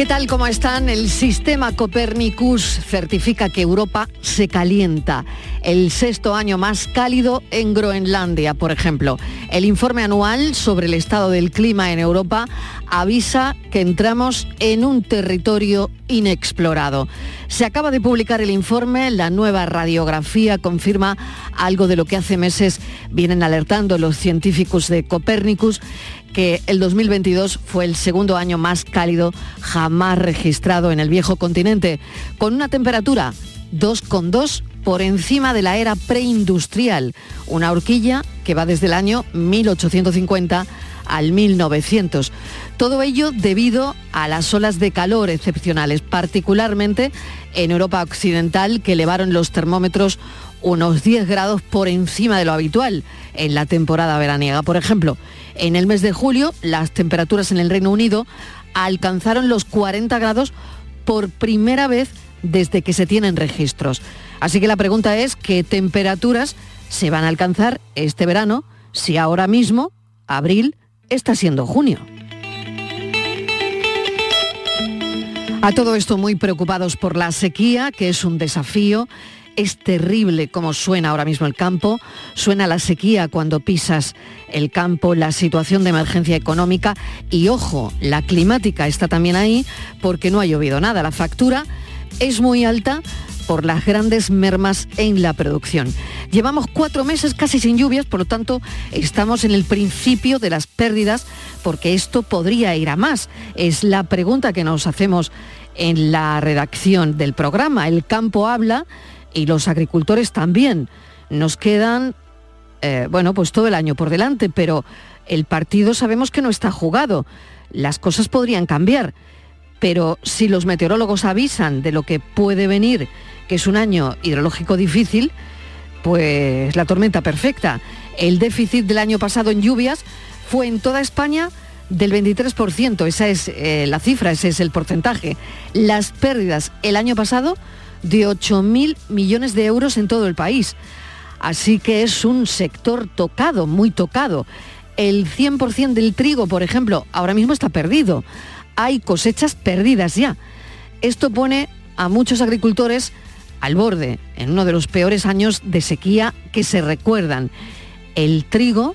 ¿Qué tal? ¿Cómo están? El sistema Copernicus certifica que Europa se calienta. El sexto año más cálido en Groenlandia, por ejemplo. El informe anual sobre el estado del clima en Europa avisa que entramos en un territorio inexplorado. Se acaba de publicar el informe, la nueva radiografía confirma algo de lo que hace meses vienen alertando los científicos de Copernicus que el 2022 fue el segundo año más cálido jamás registrado en el viejo continente, con una temperatura 2,2 por encima de la era preindustrial, una horquilla que va desde el año 1850 al 1900. Todo ello debido a las olas de calor excepcionales, particularmente en Europa Occidental, que elevaron los termómetros unos 10 grados por encima de lo habitual en la temporada veraniega. Por ejemplo, en el mes de julio las temperaturas en el Reino Unido alcanzaron los 40 grados por primera vez desde que se tienen registros. Así que la pregunta es qué temperaturas se van a alcanzar este verano si ahora mismo, abril, está siendo junio. A todo esto muy preocupados por la sequía, que es un desafío es terrible como suena ahora mismo el campo, suena la sequía cuando pisas el campo, la situación de emergencia económica y ojo, la climática está también ahí porque no ha llovido nada. La factura es muy alta por las grandes mermas en la producción. Llevamos cuatro meses casi sin lluvias, por lo tanto estamos en el principio de las pérdidas porque esto podría ir a más. Es la pregunta que nos hacemos en la redacción del programa. El campo habla y los agricultores también. Nos quedan, eh, bueno, pues todo el año por delante, pero el partido sabemos que no está jugado. Las cosas podrían cambiar, pero si los meteorólogos avisan de lo que puede venir, que es un año hidrológico difícil, pues la tormenta perfecta. El déficit del año pasado en lluvias fue en toda España del 23%, esa es eh, la cifra, ese es el porcentaje. Las pérdidas el año pasado de 8.000 millones de euros en todo el país. Así que es un sector tocado, muy tocado. El 100% del trigo, por ejemplo, ahora mismo está perdido. Hay cosechas perdidas ya. Esto pone a muchos agricultores al borde, en uno de los peores años de sequía que se recuerdan. El trigo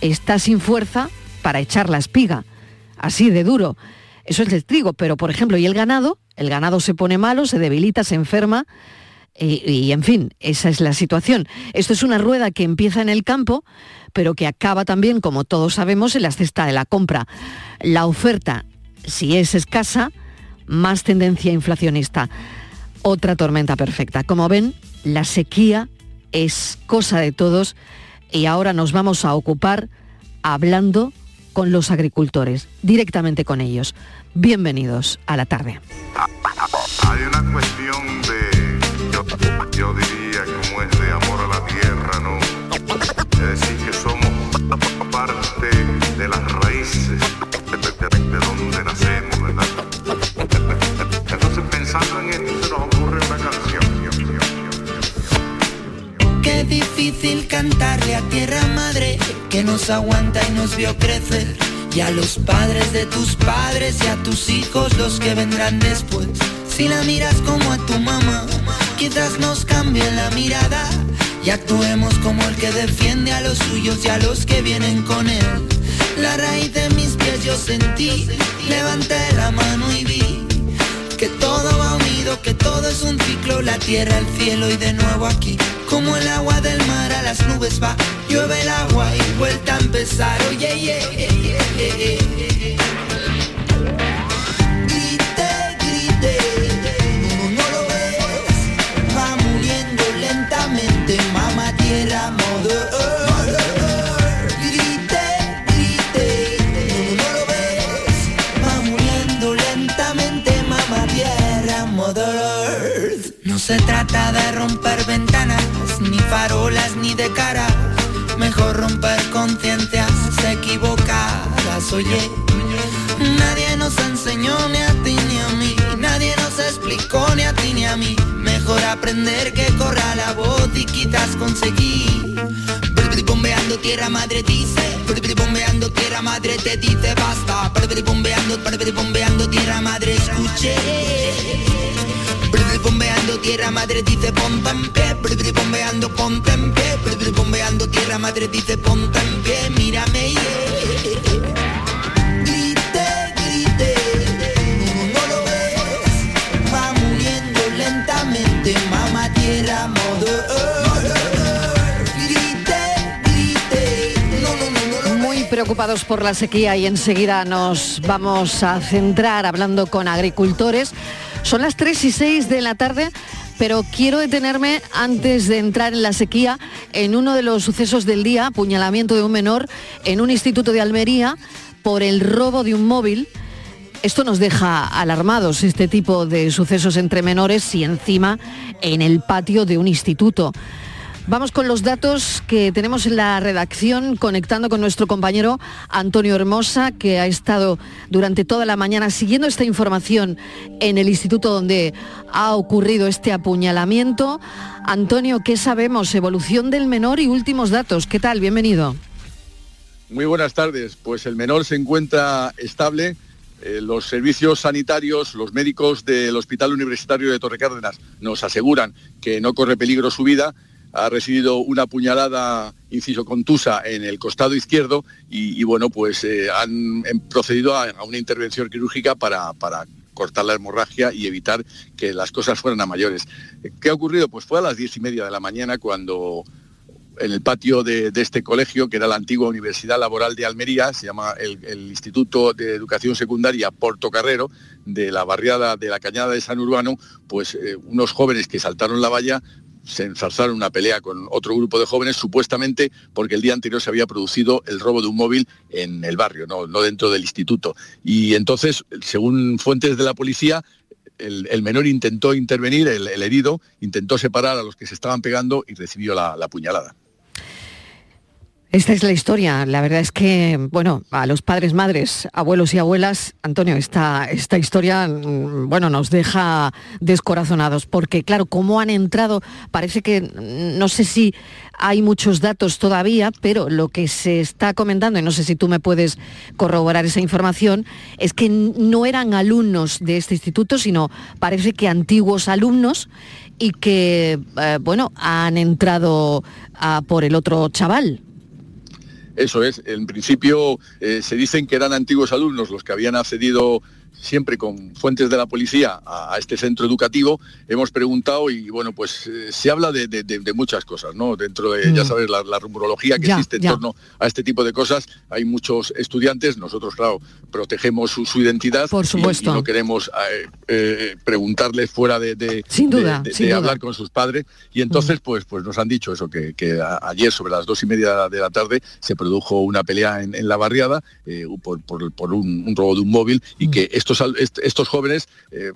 está sin fuerza para echar la espiga, así de duro. Eso es el trigo, pero por ejemplo, ¿y el ganado? El ganado se pone malo, se debilita, se enferma. Y, en fin, esa es la situación. Esto es una rueda que empieza en el campo, pero que acaba también, como todos sabemos, en la cesta de la compra. La oferta, si es escasa, más tendencia inflacionista. Otra tormenta perfecta. Como ven, la sequía es cosa de todos y ahora nos vamos a ocupar hablando con los agricultores, directamente con ellos. Bienvenidos a la tarde. Hay una cuestión de, yo, diría, como es de amor a la tierra, ¿no? Es decir, que somos parte de las raíces de, donde nacemos, ¿verdad? Entonces, pensando en esto, se nos ocurre una canción. Qué difícil cantarle a tierra madre que nos aguanta y nos vio crecer y a los padres de tus padres y a tus hijos los que vendrán después. Si la miras como a tu mamá, quizás nos cambie la mirada y actuemos como el que defiende a los suyos y a los que vienen con él. La raíz de mis pies yo sentí, levanté la mano y vi que todo va unido, que todo es un ciclo, la tierra, el cielo y de nuevo aquí. Como el agua del mar a las nubes va, llueve el agua y vuelta a empezar. Oye, yeah, Grite, grite, no, no lo ves, va muriendo lentamente, mamá tierra, mother Grite, grite, no, no lo ves, va muriendo lentamente, mamá tierra, mother No se trata de romper ventanas ni farolas ni de cara. Mejor romper conciencias equivocadas, oye. Nadie nos enseñó ni a ti ni a mí. nadie nos explicó ni a ti ni a mí. Mejor aprender que corra la voz y quizás conseguir. Bombeando tierra madre dice, bombeando tierra madre te dice basta. Bombeando, bombeando tierra madre escuché. Bombeando tierra madre dice ponte en pie, bombeando ponte en pie, bombeando tierra madre dice ponte en pie, mírame preocupados por la sequía y enseguida nos vamos a centrar hablando con agricultores. Son las 3 y 6 de la tarde, pero quiero detenerme antes de entrar en la sequía en uno de los sucesos del día, apuñalamiento de un menor en un instituto de Almería por el robo de un móvil. Esto nos deja alarmados, este tipo de sucesos entre menores y encima en el patio de un instituto. Vamos con los datos que tenemos en la redacción, conectando con nuestro compañero Antonio Hermosa, que ha estado durante toda la mañana siguiendo esta información en el instituto donde ha ocurrido este apuñalamiento. Antonio, ¿qué sabemos? Evolución del menor y últimos datos. ¿Qué tal? Bienvenido. Muy buenas tardes. Pues el menor se encuentra estable. Eh, los servicios sanitarios, los médicos del Hospital Universitario de Torre Cárdenas nos aseguran que no corre peligro su vida ha recibido una puñalada, inciso contusa, en el costado izquierdo y, bueno, pues eh, han, procedido a, una intervención quirúrgica para, cortar la hemorragia y evitar que las cosas fueran a mayores. ¿Qué ha ocurrido? Pues fue a las diez y media de la mañana cuando en el patio de, este colegio, que era la antigua Universidad Laboral de Almería, se llama el, Instituto de Educación Secundaria Porto Carrero, de la barriada de la Cañada de San Urbano, pues eh, unos jóvenes que saltaron la valla se ensarzaron una pelea con otro grupo de jóvenes, supuestamente porque el día anterior se había producido el robo de un móvil en el barrio, no, dentro del instituto. Y entonces, según fuentes de la policía, el, menor intentó intervenir, el, herido intentó separar a los que se estaban pegando y recibió la puñalada. Esta es la historia. La verdad es que, bueno, a los padres, madres, abuelos y abuelas, Antonio, esta, esta historia, mm, bueno, nos deja descorazonados, porque claro, cómo han entrado, parece que, mm, no sé si hay muchos datos todavía, pero lo que se está comentando, y no sé si tú me puedes corroborar esa información, es que no eran alumnos de este instituto, sino parece que antiguos alumnos y que, eh, bueno, han entrado por el otro chaval. Eso es, en principio eh, se dicen que eran antiguos alumnos los que habían accedido siempre con fuentes de la policía a, este centro educativo, hemos preguntado y bueno, pues eh, se habla de, muchas cosas, ¿no? Dentro de, ya mm. sabes, la, rumorología que existe en torno a este tipo de cosas, hay muchos estudiantes, nosotros, claro, protegemos su, identidad Por supuesto. Y, no queremos eh, eh, preguntarles fuera de, sin duda, hablar con sus padres. Y entonces, mm. pues, pues nos han dicho eso, que, ayer sobre las dos y media de la tarde se produjo una pelea en, la barriada por, un, robo de un móvil y mm. que estos, jóvenes eh,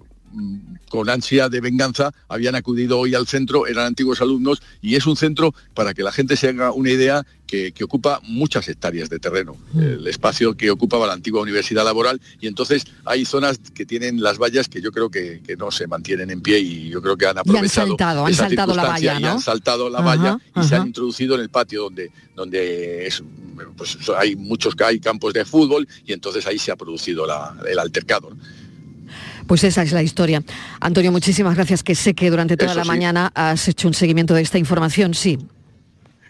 con ansia de venganza habían acudido hoy al centro, eran antiguos alumnos y es un centro, para que la gente se haga una idea, que, ocupa muchas hectáreas de terreno, mm. el espacio que ocupaba la antigua universidad laboral y entonces hay zonas que tienen las vallas que yo creo que, no se mantienen en pie y yo creo que han aprovechado han saltado, la valla, y han saltado la valla y se han introducido en el patio donde, donde es, pues, hay muchos hay campos de fútbol y entonces ahí se ha producido el altercado. Pues esa es la historia. Antonio, muchísimas gracias, que sé que durante toda la mañana has hecho un seguimiento de esta información. Sí,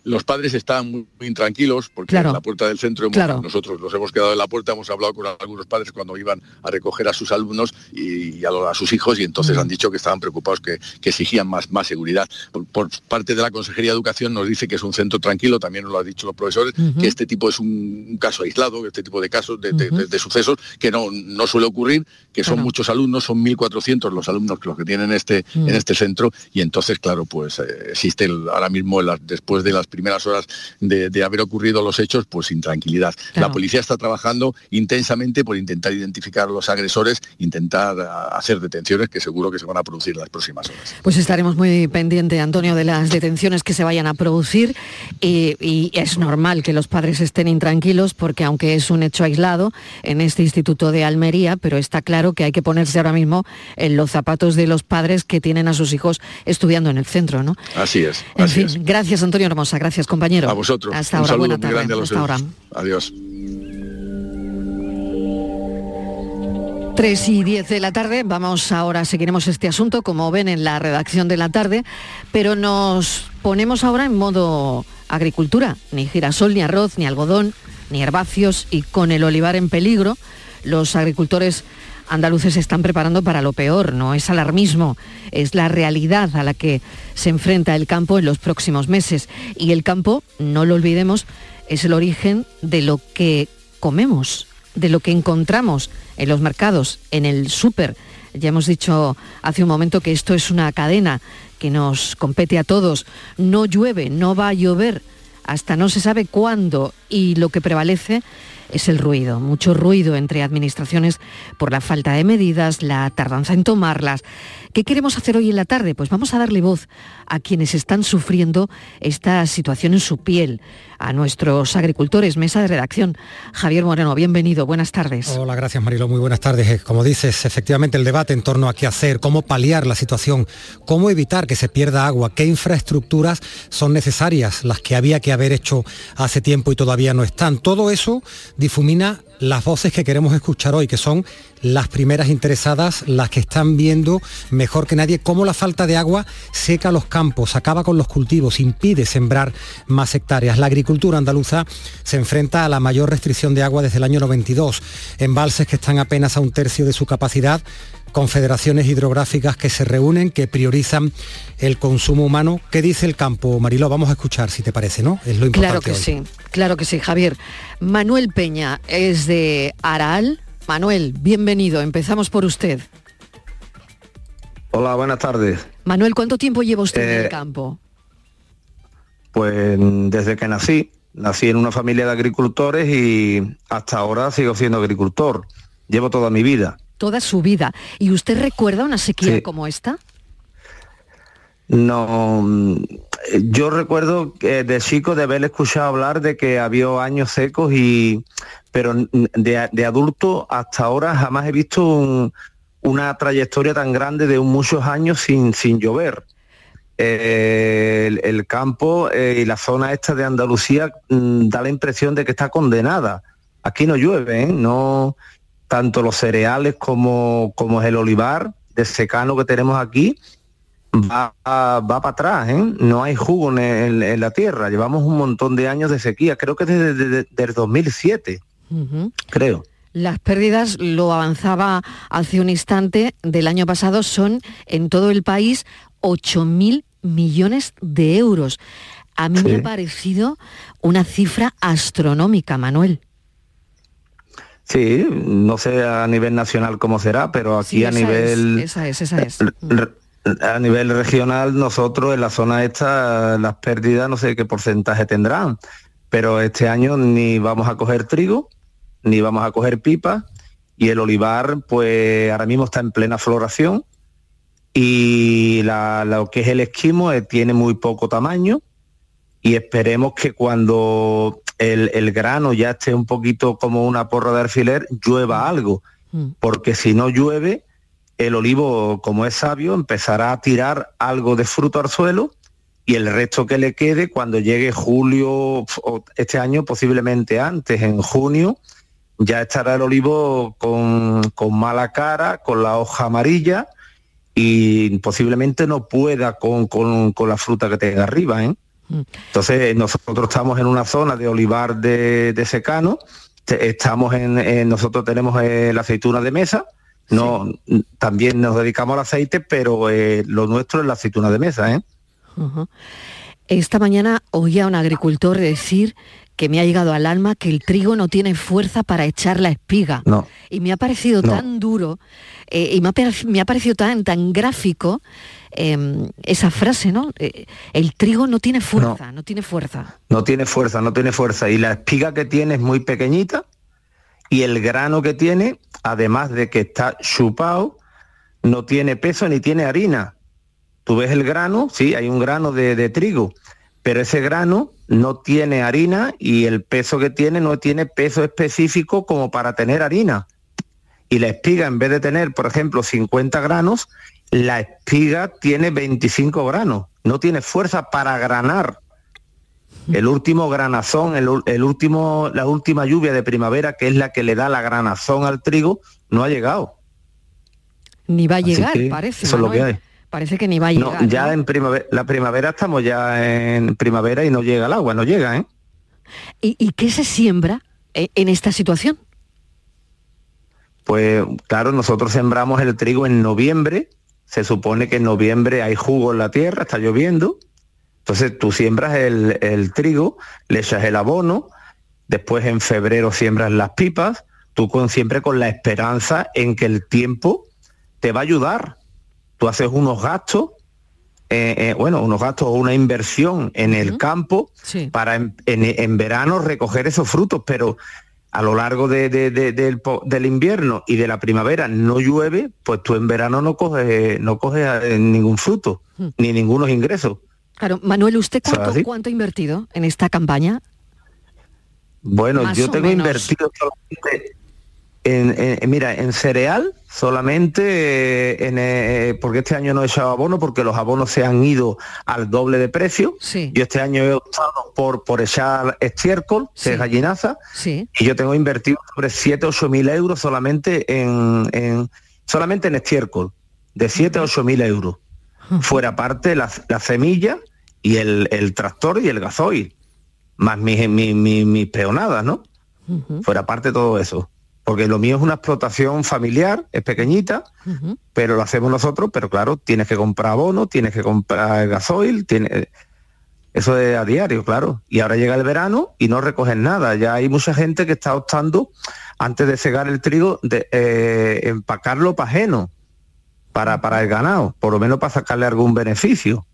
los padres estaban muy, intranquilos porque en la puerta del centro nosotros nos hemos quedado en la puerta, hemos hablado con algunos padres cuando iban a recoger a sus alumnos y, a, sus hijos y entonces mm. han dicho que estaban preocupados, que, exigían más, más seguridad. Por, parte de la Consejería de Educación nos dice que es un centro tranquilo, también nos lo han dicho los profesores, que este tipo es un, caso aislado, este tipo de casos, de, sucesos que no, no suele ocurrir, que son muchos alumnos, son 1.400 los alumnos que los que tienen este, en mm. este centro y entonces, claro, pues eh, existe ahora mismo después de las primeras horas de, haber ocurrido los hechos, pues sin tranquilidad. La policía está trabajando intensamente por intentar identificar a los agresores, intentar hacer detenciones que seguro que se van a producir las próximas horas. Pues estaremos muy pendientes, Antonio, de las detenciones que se vayan a producir y, y es normal que los padres estén intranquilos porque aunque es un hecho aislado en este Instituto de Almería, pero está claro que hay que ponerse ahora mismo en los zapatos de los padres que tienen a sus hijos estudiando en el centro, ¿no? Así es. En fin, gracias Antonio Hermosa, gracias compañero. A vosotros. Hasta ahora, buena tarde. Hasta ahora. Adiós. 3 y 10 de la tarde, vamos ahora, seguiremos este asunto, como ven en la redacción de la tarde, pero nos ponemos ahora en modo agricultura, ni girasol, ni arroz, ni algodón, ni herbáceos, y con el olivar en peligro, los agricultores andaluces se están preparando para lo peor, no es alarmismo, es la realidad a la que se enfrenta el campo en los próximos meses. Y el campo, no lo olvidemos, es el origen de lo que comemos, de lo que encontramos en los mercados, en el súper. Ya hemos dicho hace un momento que esto es una cadena que nos compete a todos. No llueve, no va a llover hasta no se sabe cuándo y lo que prevalece es el ruido, mucho ruido entre administraciones por la falta de medidas, la tardanza en tomarlas. ¿Qué queremos hacer hoy en la tarde? Pues vamos a darle voz a quienes están sufriendo esta situación en su piel, a nuestros agricultores. Mesa de redacción. Javier Moreno, bienvenido, buenas tardes. Hola, gracias Marilo, muy buenas tardes. Eh, como dices, efectivamente el debate en torno a qué hacer, cómo paliar la situación, cómo evitar que se pierda agua, qué infraestructuras son necesarias, las que había que haber hecho hace tiempo y todavía no están. Todo eso difumina las voces que queremos escuchar hoy, que son las primeras interesadas, las que están viendo mejor que nadie cómo la falta de agua seca los campos, acaba con los cultivos, impide sembrar más hectáreas. La agricultura andaluza se enfrenta a la mayor restricción de agua desde el año 92, embalses que están apenas a un tercio de su capacidad, confederaciones hidrográficas que se reúnen, que priorizan el consumo humano. ¿Qué dice el campo, Mariló? Vamos a escuchar, si te parece, ¿no? Es lo importante. Claro que sí, claro que sí, Javier. Manuel Peña es de Araal. Manuel, bienvenido. Empezamos por usted. Hola, buenas tardes. Manuel, ¿cuánto tiempo lleva usted en el eh, campo? Pues desde que nací. Nací en una familia de agricultores y hasta ahora sigo siendo agricultor. Llevo toda mi vida toda su vida. ¿Y usted recuerda una sequía como esta? No, mm, yo recuerdo que de chico de haber escuchado hablar de que había años secos y pero de, adulto hasta ahora jamás he visto una trayectoria tan grande de muchos años sin, sin llover. Eh, el, campo eh, y la zona esta de Andalucía mm, da la impresión de que está condenada. Aquí no llueve, ¿eh? no tanto los cereales como, como el olivar de secano que tenemos aquí, va, va para atrás, ¿eh? no hay jugo en, la tierra. Llevamos un montón de años de sequía, creo que desde, el 2007, creo. Las pérdidas, lo avanzaba hace un instante, del año pasado son en todo el país 8.000 millones de euros. A mí me ha parecido una cifra astronómica, Manuel. Sí, no sé a nivel nacional cómo será, pero aquí a nivel... esa es, esa es. A nivel regional, nosotros en la zona esta, las pérdidas no sé qué porcentaje tendrán, pero este año ni vamos a coger trigo, ni vamos a coger pipa, y el olivar, pues ahora mismo está en plena floración, y lo que es el esquimo eh, tiene muy poco tamaño, y esperemos que cuando el, grano ya esté un poquito como una porra de alfiler, llueva algo, mm. porque si no llueve, el olivo, como es sabio, empezará a tirar algo de fruto al suelo y el resto que le quede cuando llegue julio, este año posiblemente antes, en junio, ya estará el olivo con, mala cara, con la hoja amarilla y posiblemente no pueda con, con la fruta que tenga arriba. ¿eh? Entonces nosotros estamos en una zona de olivar de, secano, estamos en, nosotros tenemos eh, la aceituna de mesa, no, también nos dedicamos al aceite, pero eh, lo nuestro es la aceituna de mesa. ¿eh? Esta mañana oía a un agricultor decir que me ha llegado al alma que el trigo no tiene fuerza para echar la espiga. Y me ha parecido tan duro y me ha, me ha, parecido tan, tan gráfico em, esa frase, ¿no? Eh, el trigo no tiene fuerza, no. tiene fuerza. No tiene fuerza, no tiene fuerza. Y la espiga que tiene es muy pequeñita y el grano que tiene, además de que está chupado, no tiene peso ni tiene harina. Tú ves el grano, sí, hay un grano de trigo, pero ese grano no tiene harina y el peso que tiene no tiene peso específico como para tener harina y la espiga en vez de tener, por ejemplo, 50 granos, la espiga tiene 25 granos, no tiene fuerza para granar. El último granazón, el, último, la última lluvia de primavera, que es la que le da la granazón al trigo, no ha llegado. Ni va a llegar, parece. Eso es lo que hay. Parece que ni va a llegar. ya en primavera, la primavera estamos ya en primavera y no llega el agua, no llega, ¿eh? ¿Y, qué se siembra eh, en esta situación? Pues claro, nosotros sembramos el trigo en noviembre, se supone que en noviembre hay jugo en la tierra, está lloviendo, entonces tú siembras el, trigo, le echas el abono, después en febrero siembras las pipas, tú con, siempre con la esperanza en que el tiempo te va a ayudar. Tú haces unos gastos, eh, eh, bueno, unos gastos o una inversión en el campo para en, verano recoger esos frutos, pero a lo largo del, invierno y de la primavera no llueve, pues tú en verano no coges, no coges eh, ningún fruto, hmm. ni ningunos ingresos. Claro, Manuel, ¿usted cuánto, ha invertido en esta campaña? Bueno, yo tengo invertido solamente en, mira, en cereal solamente, eh, eh, porque este año no he echado abono, porque los abonos se han ido al doble de precio. Sí. Yo este año he optado por, por echar estiércol, sí. gallinaza, sí. y yo tengo invertido sobre 7 8 mil euros solamente en, solamente en estiércol, de 7 a 8 mil euros. Fuera parte la, la semilla y el, tractor y el gasoil, más mis, mis, peonadas, ¿no? Fuera parte todo eso porque lo mío es una explotación familiar, es pequeñita, pero lo hacemos nosotros, pero claro, tienes que comprar abono, tienes que comprar gasoil, tiene, eso es a diario, claro. Y ahora llega el verano y no recogen nada. Ya hay mucha gente que está optando, antes de cegar el trigo, de eh, empacarlo para ajeno, para, para el ganado, por lo menos para sacarle algún beneficio.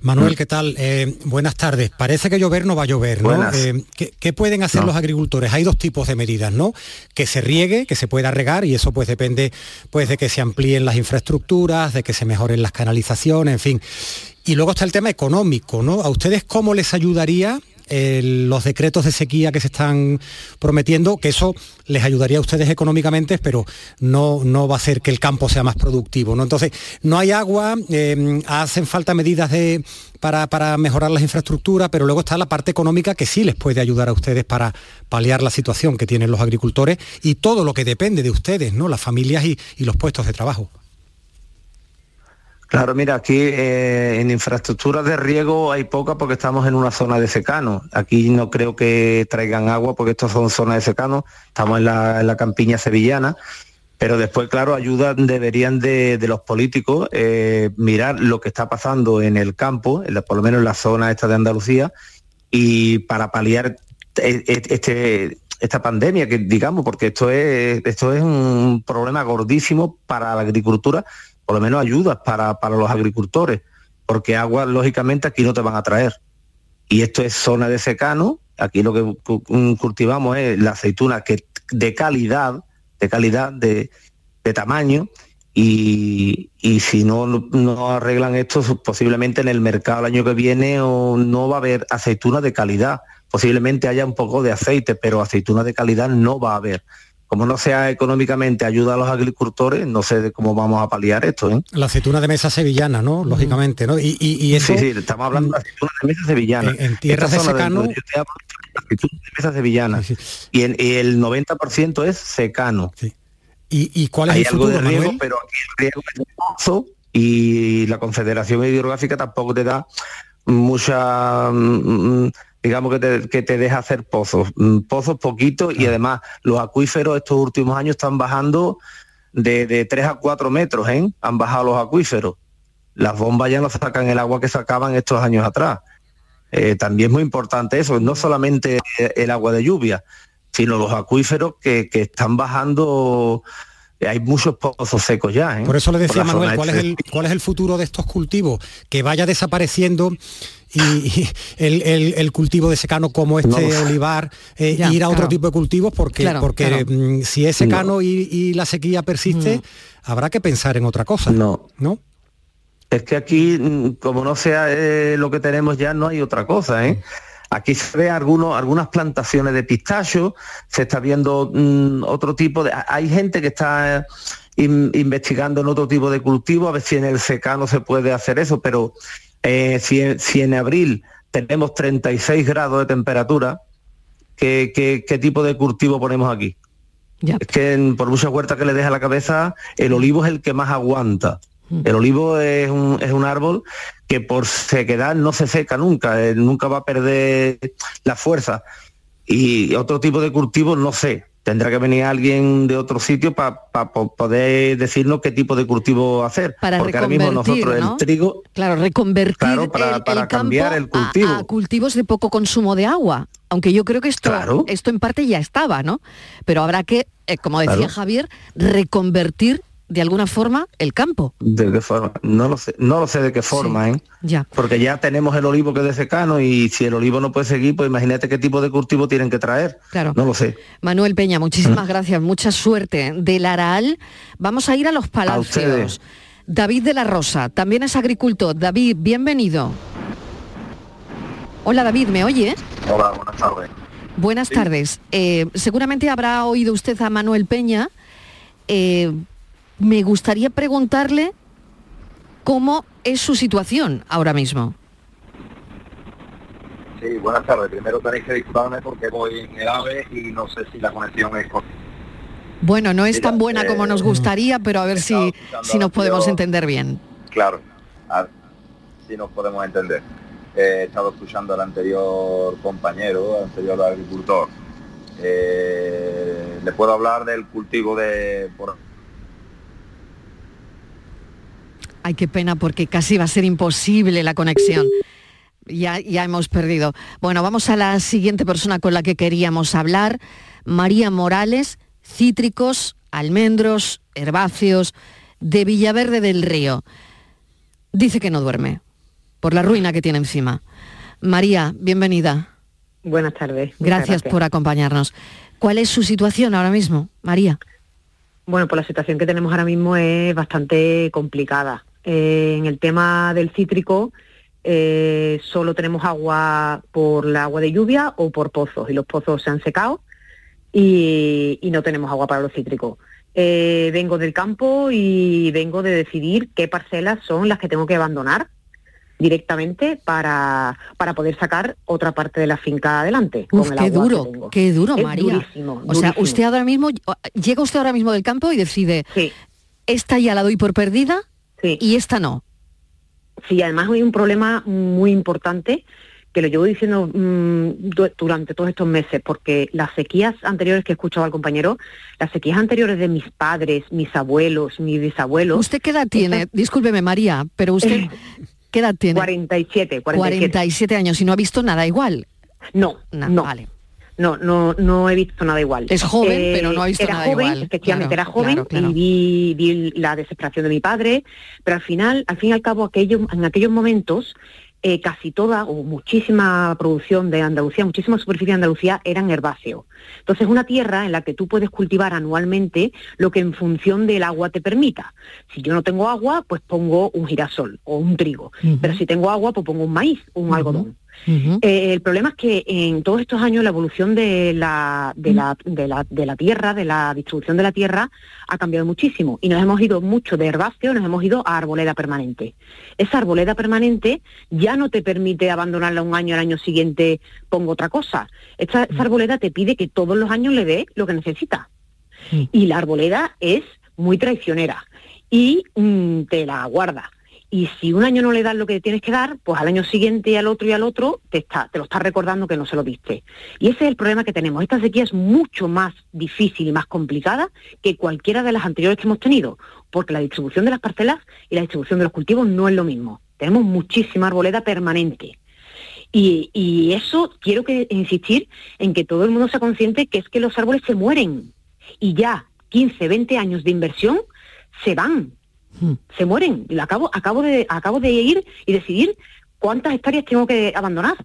Manuel, ¿qué tal? Eh, buenas tardes. Parece que llover no va a llover, ¿no? Eh, ¿qué, pueden hacer los agricultores? Hay dos tipos de medidas, ¿no? Que se riegue, que se pueda regar, y eso pues depende pues, de que se amplíen las infraestructuras, de que se mejoren las canalizaciones, en fin. Y luego está el tema económico, ¿no? ¿A ustedes cómo les ayudaría los decretos de sequía que se están prometiendo, que eso les ayudaría a ustedes económicamente, pero no, no va a hacer que el campo sea más productivo. ¿no? Entonces, no hay agua, em, hacen falta medidas de, para, para, mejorar las infraestructuras, pero luego está la parte económica que sí les puede ayudar a ustedes para paliar la situación que tienen los agricultores y todo lo que depende de ustedes, ¿no? las familias y los puestos de trabajo. Claro, mira, aquí eh, en infraestructuras de riego hay poca porque estamos en una zona de secano. Aquí no creo que traigan agua porque estas son zonas de secano. Estamos en la, campiña sevillana. Pero después, claro, ayuda deberían de, los políticos eh, mirar lo que está pasando en el campo, por lo menos en la zona esta de Andalucía, y para paliar e, e, este, esta pandemia, que digamos, porque esto es, esto es un problema gordísimo para la agricultura por lo menos ayudas para, los agricultores, porque agua, lógicamente, aquí no te van a traer. Y esto es zona de secano, aquí lo que cultivamos es la aceituna que de calidad, de calidad, de, tamaño, y, si no, no arreglan esto, posiblemente en el mercado el año que viene o no va a haber aceituna de calidad. Posiblemente haya un poco de aceite, pero aceituna de calidad no va a haber como no sea económicamente ayuda a los agricultores, no sé cómo vamos a paliar esto. ¿eh? La aceituna de mesa sevillana, ¿no? Lógicamente, ¿no? Y, y, Sí, sí, estamos hablando de aceituna de mesa sevillana. En, tierras de secano... De, aceituna de mesa sevillana. Y, el 90% es secano. ¿Y, cuál es Hay el algo de riego, pero aquí el riego es pozo y la Confederación Hidrográfica tampoco te da mucha... Mm, mm, digamos que te, deja hacer pozos, mm, pozos poquitos y además los acuíferos estos últimos años están bajando de, de 3 a 4 metros, ¿eh? han bajado los acuíferos. Las bombas ya no sacan el agua que sacaban estos años atrás. Eh, también es muy importante eso, no solamente el agua de lluvia, sino los acuíferos que, están bajando hay muchos pozos secos ya. ¿eh? Por eso le decía Manuel, ¿cuál es, el, ¿cuál es el futuro de estos cultivos? Que vaya desapareciendo y, el, cultivo de secano como este olivar, eh, ir a otro tipo de cultivos, porque, porque mm, si es secano y, la sequía persiste, mm. habrá que pensar en otra cosa. No. ¿No? Es que aquí, mm, como no sea eh, lo que tenemos ya, no hay otra cosa, ¿eh? Aquí se ve algunos, algunas plantaciones de pistacho, se está viendo otro tipo de... Hay gente que está investigando en otro tipo de cultivo, a ver si en el secano se puede hacer eso, pero eh, si, en abril tenemos 36 grados de temperatura, ¿qué, qué, tipo de cultivo ponemos aquí? Es que por muchas huertas que le deja la cabeza, el olivo es el que más aguanta. El olivo es un, es un árbol que por sequedad no se seca nunca, eh, nunca va a perder la fuerza. Y otro tipo de cultivo no sé, tendrá que venir alguien de otro sitio para poder decirnos qué tipo de cultivo hacer. Para Porque ahora mismo nosotros el trigo... Claro, reconvertir para, cambiar el cultivo. A, cultivos de poco consumo de agua. Aunque yo creo que esto, esto en parte ya estaba, ¿no? Pero habrá que, eh, como decía Javier, reconvertir de alguna forma el campo. ¿De qué forma? No lo sé, no lo sé de qué forma, ¿eh? Ya. Porque ya tenemos el olivo que es de secano y si el olivo no puede seguir, pues imagínate qué tipo de cultivo tienen que traer. Claro. No lo sé. Manuel Peña, muchísimas gracias, mucha suerte. Del Araal vamos a ir a los palacios. David de la Rosa, también es agricultor. David, bienvenido. Hola David, ¿me oye? Hola, buenas tardes. Buenas tardes. Eh, seguramente habrá oído usted a Manuel Peña. Eh, me gustaría preguntarle cómo es su situación ahora mismo. Sí, buenas tardes. Primero tenéis que disculparme porque voy en el AVE y no sé si la conexión es Bueno, no es tan buena como nos eh, gustaría, pero a ver si, si nos podemos entender bien. Claro, a ver si nos podemos entender. he estado escuchando al anterior compañero, al anterior agricultor. Eh, le puedo hablar del cultivo de, Ay, qué pena porque casi va a ser imposible la conexión. Ya, ya hemos perdido. Bueno, vamos a la siguiente persona con la que queríamos hablar. María Morales, cítricos, almendros, herbáceos, de Villaverde del Río. Dice que no duerme, por la ruina que tiene encima. María, bienvenida. Buenas tardes. Gracias, por acompañarnos. ¿Cuál es su situación ahora mismo, María? Bueno, pues la situación que tenemos ahora mismo es bastante complicada. Eh, en el tema del cítrico, eh, solo tenemos agua por la agua de lluvia o por pozos, y los pozos se han secado y, no tenemos agua para los cítricos. Eh, vengo del campo y vengo de decidir qué parcelas son las que tengo que abandonar directamente para, para poder sacar otra parte de la finca adelante. qué duro, qué duro, María. o sea, usted ahora mismo, llega usted ahora mismo del campo y decide, esta ya la doy por perdida y esta no. Sí, además hay un problema muy importante que lo llevo diciendo mm, durante todos estos meses, porque las sequías anteriores que he escuchado al compañero, las sequías anteriores de mis padres, mis abuelos, mis bisabuelos... ¿Usted qué edad tiene? Discúlpeme, María, pero usted... ¿Qué edad tiene? 47, 47. años y no ha visto nada igual. No, no. Vale. No, no, no he visto nada igual. Es joven, eh, pero no ha visto nada igual. Efectivamente, era joven y vi, la desesperación de mi padre, pero al final, al fin y al cabo, aquello, en aquellos momentos eh, casi toda o muchísima producción de Andalucía, muchísima superficie de Andalucía eran herbáceos. Entonces, una tierra en la que tú puedes cultivar anualmente lo que en función del agua te permita. Si yo no tengo agua, pues pongo un girasol o un trigo. Pero si tengo agua, pues pongo un maíz, un algodón. Eh, el problema es que en todos estos años la evolución de la, de, la, de, la, de la tierra, de la distribución de la tierra, ha cambiado muchísimo. Y nos hemos ido mucho de herbáceo, nos hemos ido a arboleda permanente. Esa arboleda permanente ya no te permite abandonarla un año, al año siguiente pongo otra cosa. Esta, esa arboleda te pide que todos los años le dé lo que necesita. Y la arboleda es muy traicionera. Y mm, te la guarda y si un año no le das lo que tienes que dar, pues al año siguiente y al otro y al otro te, está, te lo estás recordando que no se lo diste. Y ese es el problema que tenemos. Esta sequía es mucho más difícil y más complicada que cualquiera de las anteriores que hemos tenido, porque la distribución de las parcelas y la distribución de los cultivos no es lo mismo. Tenemos muchísima arboleda permanente. Y, eso quiero insistir en que todo el mundo sea consciente que es que los árboles se mueren y ya, 15, 20 años de inversión, se van, hmm. se mueren. Y acabo, acabo, de, acabo de ir y decidir cuántas hectáreas tengo que abandonar.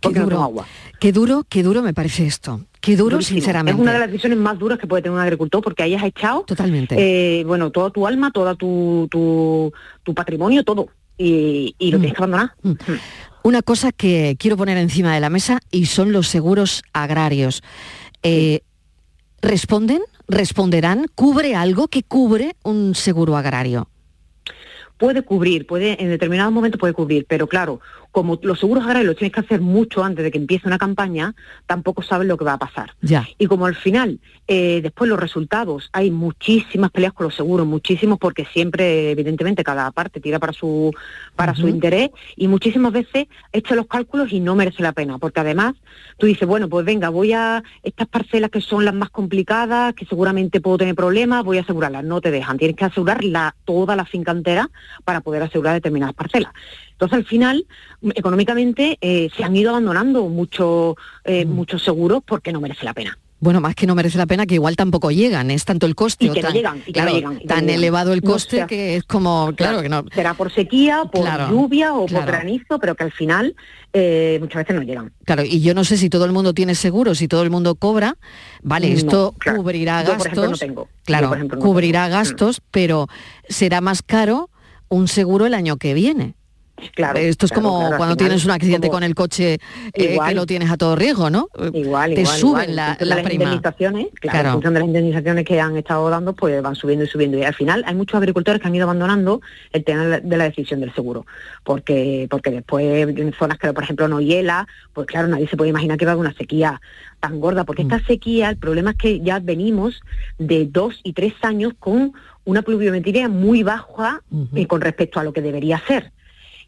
Porque qué duro, agua. Qué duro, qué duro me parece esto. Qué duro, sinceramente. Es una de las decisiones más duras que puede tener un agricultor porque hayas echado totalmente, eh, bueno, toda tu alma, todo tu, tu, patrimonio, todo y, lo mm. tienes que abandonar. Mm. Mm. Una cosa que quiero poner encima de la mesa y son los seguros agrarios. Eh, ¿Responden? ¿Responderán? ¿Cubre algo que cubre un seguro agrario? Puede cubrir, puede, en determinados momentos puede cubrir, pero claro, como los seguros agrarios los tienes que hacer mucho antes de que empiece una campaña, tampoco sabes lo que va a pasar. Ya. Y como al final, eh, después los resultados, hay muchísimas peleas con los seguros, muchísimos, porque siempre, evidentemente, cada parte tira para su, para su interés, y muchísimas veces echa los cálculos y no merece la pena, porque además tú dices, bueno, pues venga, voy a estas parcelas que son las más complicadas, que seguramente puedo tener problemas, voy a asegurarlas. No te dejan, tienes que asegurar la, toda la finca entera para poder asegurar determinadas parcelas. Entonces, al final, económicamente, eh, se han ido abandonando mucho, eh, mm. muchos seguros porque no merece la pena. Bueno, más que no merece la pena, que igual tampoco llegan, es tanto el coste. Y que no llegan, y claro, llegan, tan elevado el coste que es como, claro, que no. Será por sequía, por lluvia o por granizo, pero que al final eh, muchas veces no llegan. Claro, y yo no sé si todo el mundo tiene seguro, si todo el mundo cobra, vale, esto cubrirá gastos. tengo. Claro, cubrirá gastos, pero será más caro un seguro el año que viene. Claro, Esto es como cuando tienes un accidente con el coche eh, que lo tienes a todo riesgo, ¿no? Igual, Te suben la, las indemnizaciones, claro, en función de las indemnizaciones que han estado dando, pues van subiendo y subiendo. Y al final hay muchos agricultores que han ido abandonando el tema de la decisión del seguro, porque porque después en zonas que por ejemplo no hiela, pues claro, nadie se puede imaginar que va a haber una sequía tan gorda, porque esta mm. sequía, el problema es que ya venimos de dos y tres años con una pluviometría muy baja eh, con respecto a lo que debería ser.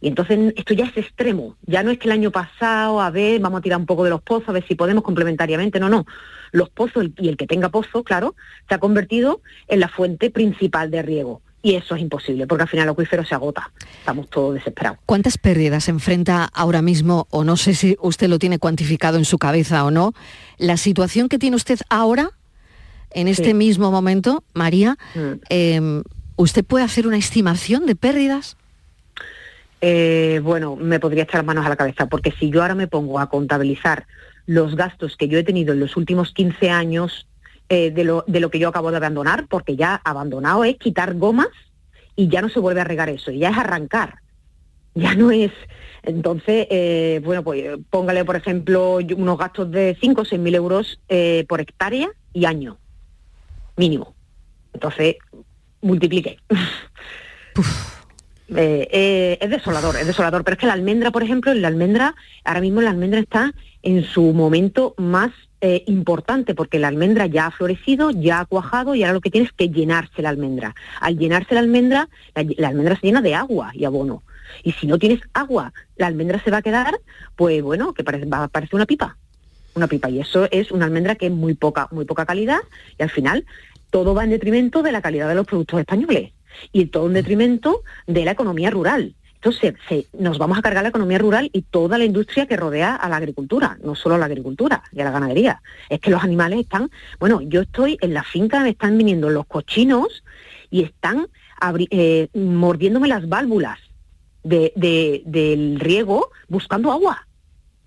Y entonces esto ya es extremo, ya no es que el año pasado, a ver, vamos a tirar un poco de los pozos, a ver si podemos complementariamente, no, no. Los pozos y el que tenga pozo, claro, se ha convertido en la fuente principal de riego. Y eso es imposible, porque al final el acuífero se agota. Estamos todos desesperados. ¿Cuántas pérdidas enfrenta ahora mismo, o no sé si usted lo tiene cuantificado en su cabeza o no, la situación que tiene usted ahora, en este mismo momento, María? Mm. Em, ¿Usted puede hacer una estimación de pérdidas? Eh, bueno, me podría echar manos a la cabeza, porque si yo ahora me pongo a contabilizar los gastos que yo he tenido en los últimos 15 años eh, de, lo, de lo que yo acabo de abandonar, porque ya abandonado es quitar gomas y ya no se vuelve a regar eso, ya es arrancar, ya no es... Entonces, eh, bueno, pues póngale, por ejemplo, unos gastos de 5 o 6 mil euros por hectárea y año, mínimo. Entonces, multiplique. Eh, eh, es desolador, es desolador. Pero es que la almendra, por ejemplo, la almendra, ahora mismo la almendra está en su momento más eh, importante, porque la almendra ya ha florecido, ya ha cuajado y ahora lo que tiene es que llenarse la almendra. Al llenarse la almendra, la, almendra se llena de agua y abono. Y si no tienes agua, la almendra se va a quedar, pues bueno, que parece, va una pipa. Una pipa. Y eso es una almendra que es muy poca, muy poca calidad y al final todo va en detrimento de la calidad de los productos españoles y todo en detrimento de la economía rural. Entonces, nos vamos a cargar la economía rural y toda la industria que rodea a la agricultura, no solo a la agricultura y a la ganadería. Es que los animales están, bueno, yo estoy en la finca, me están viniendo los cochinos y están eh, mordiéndome las válvulas del riego buscando agua.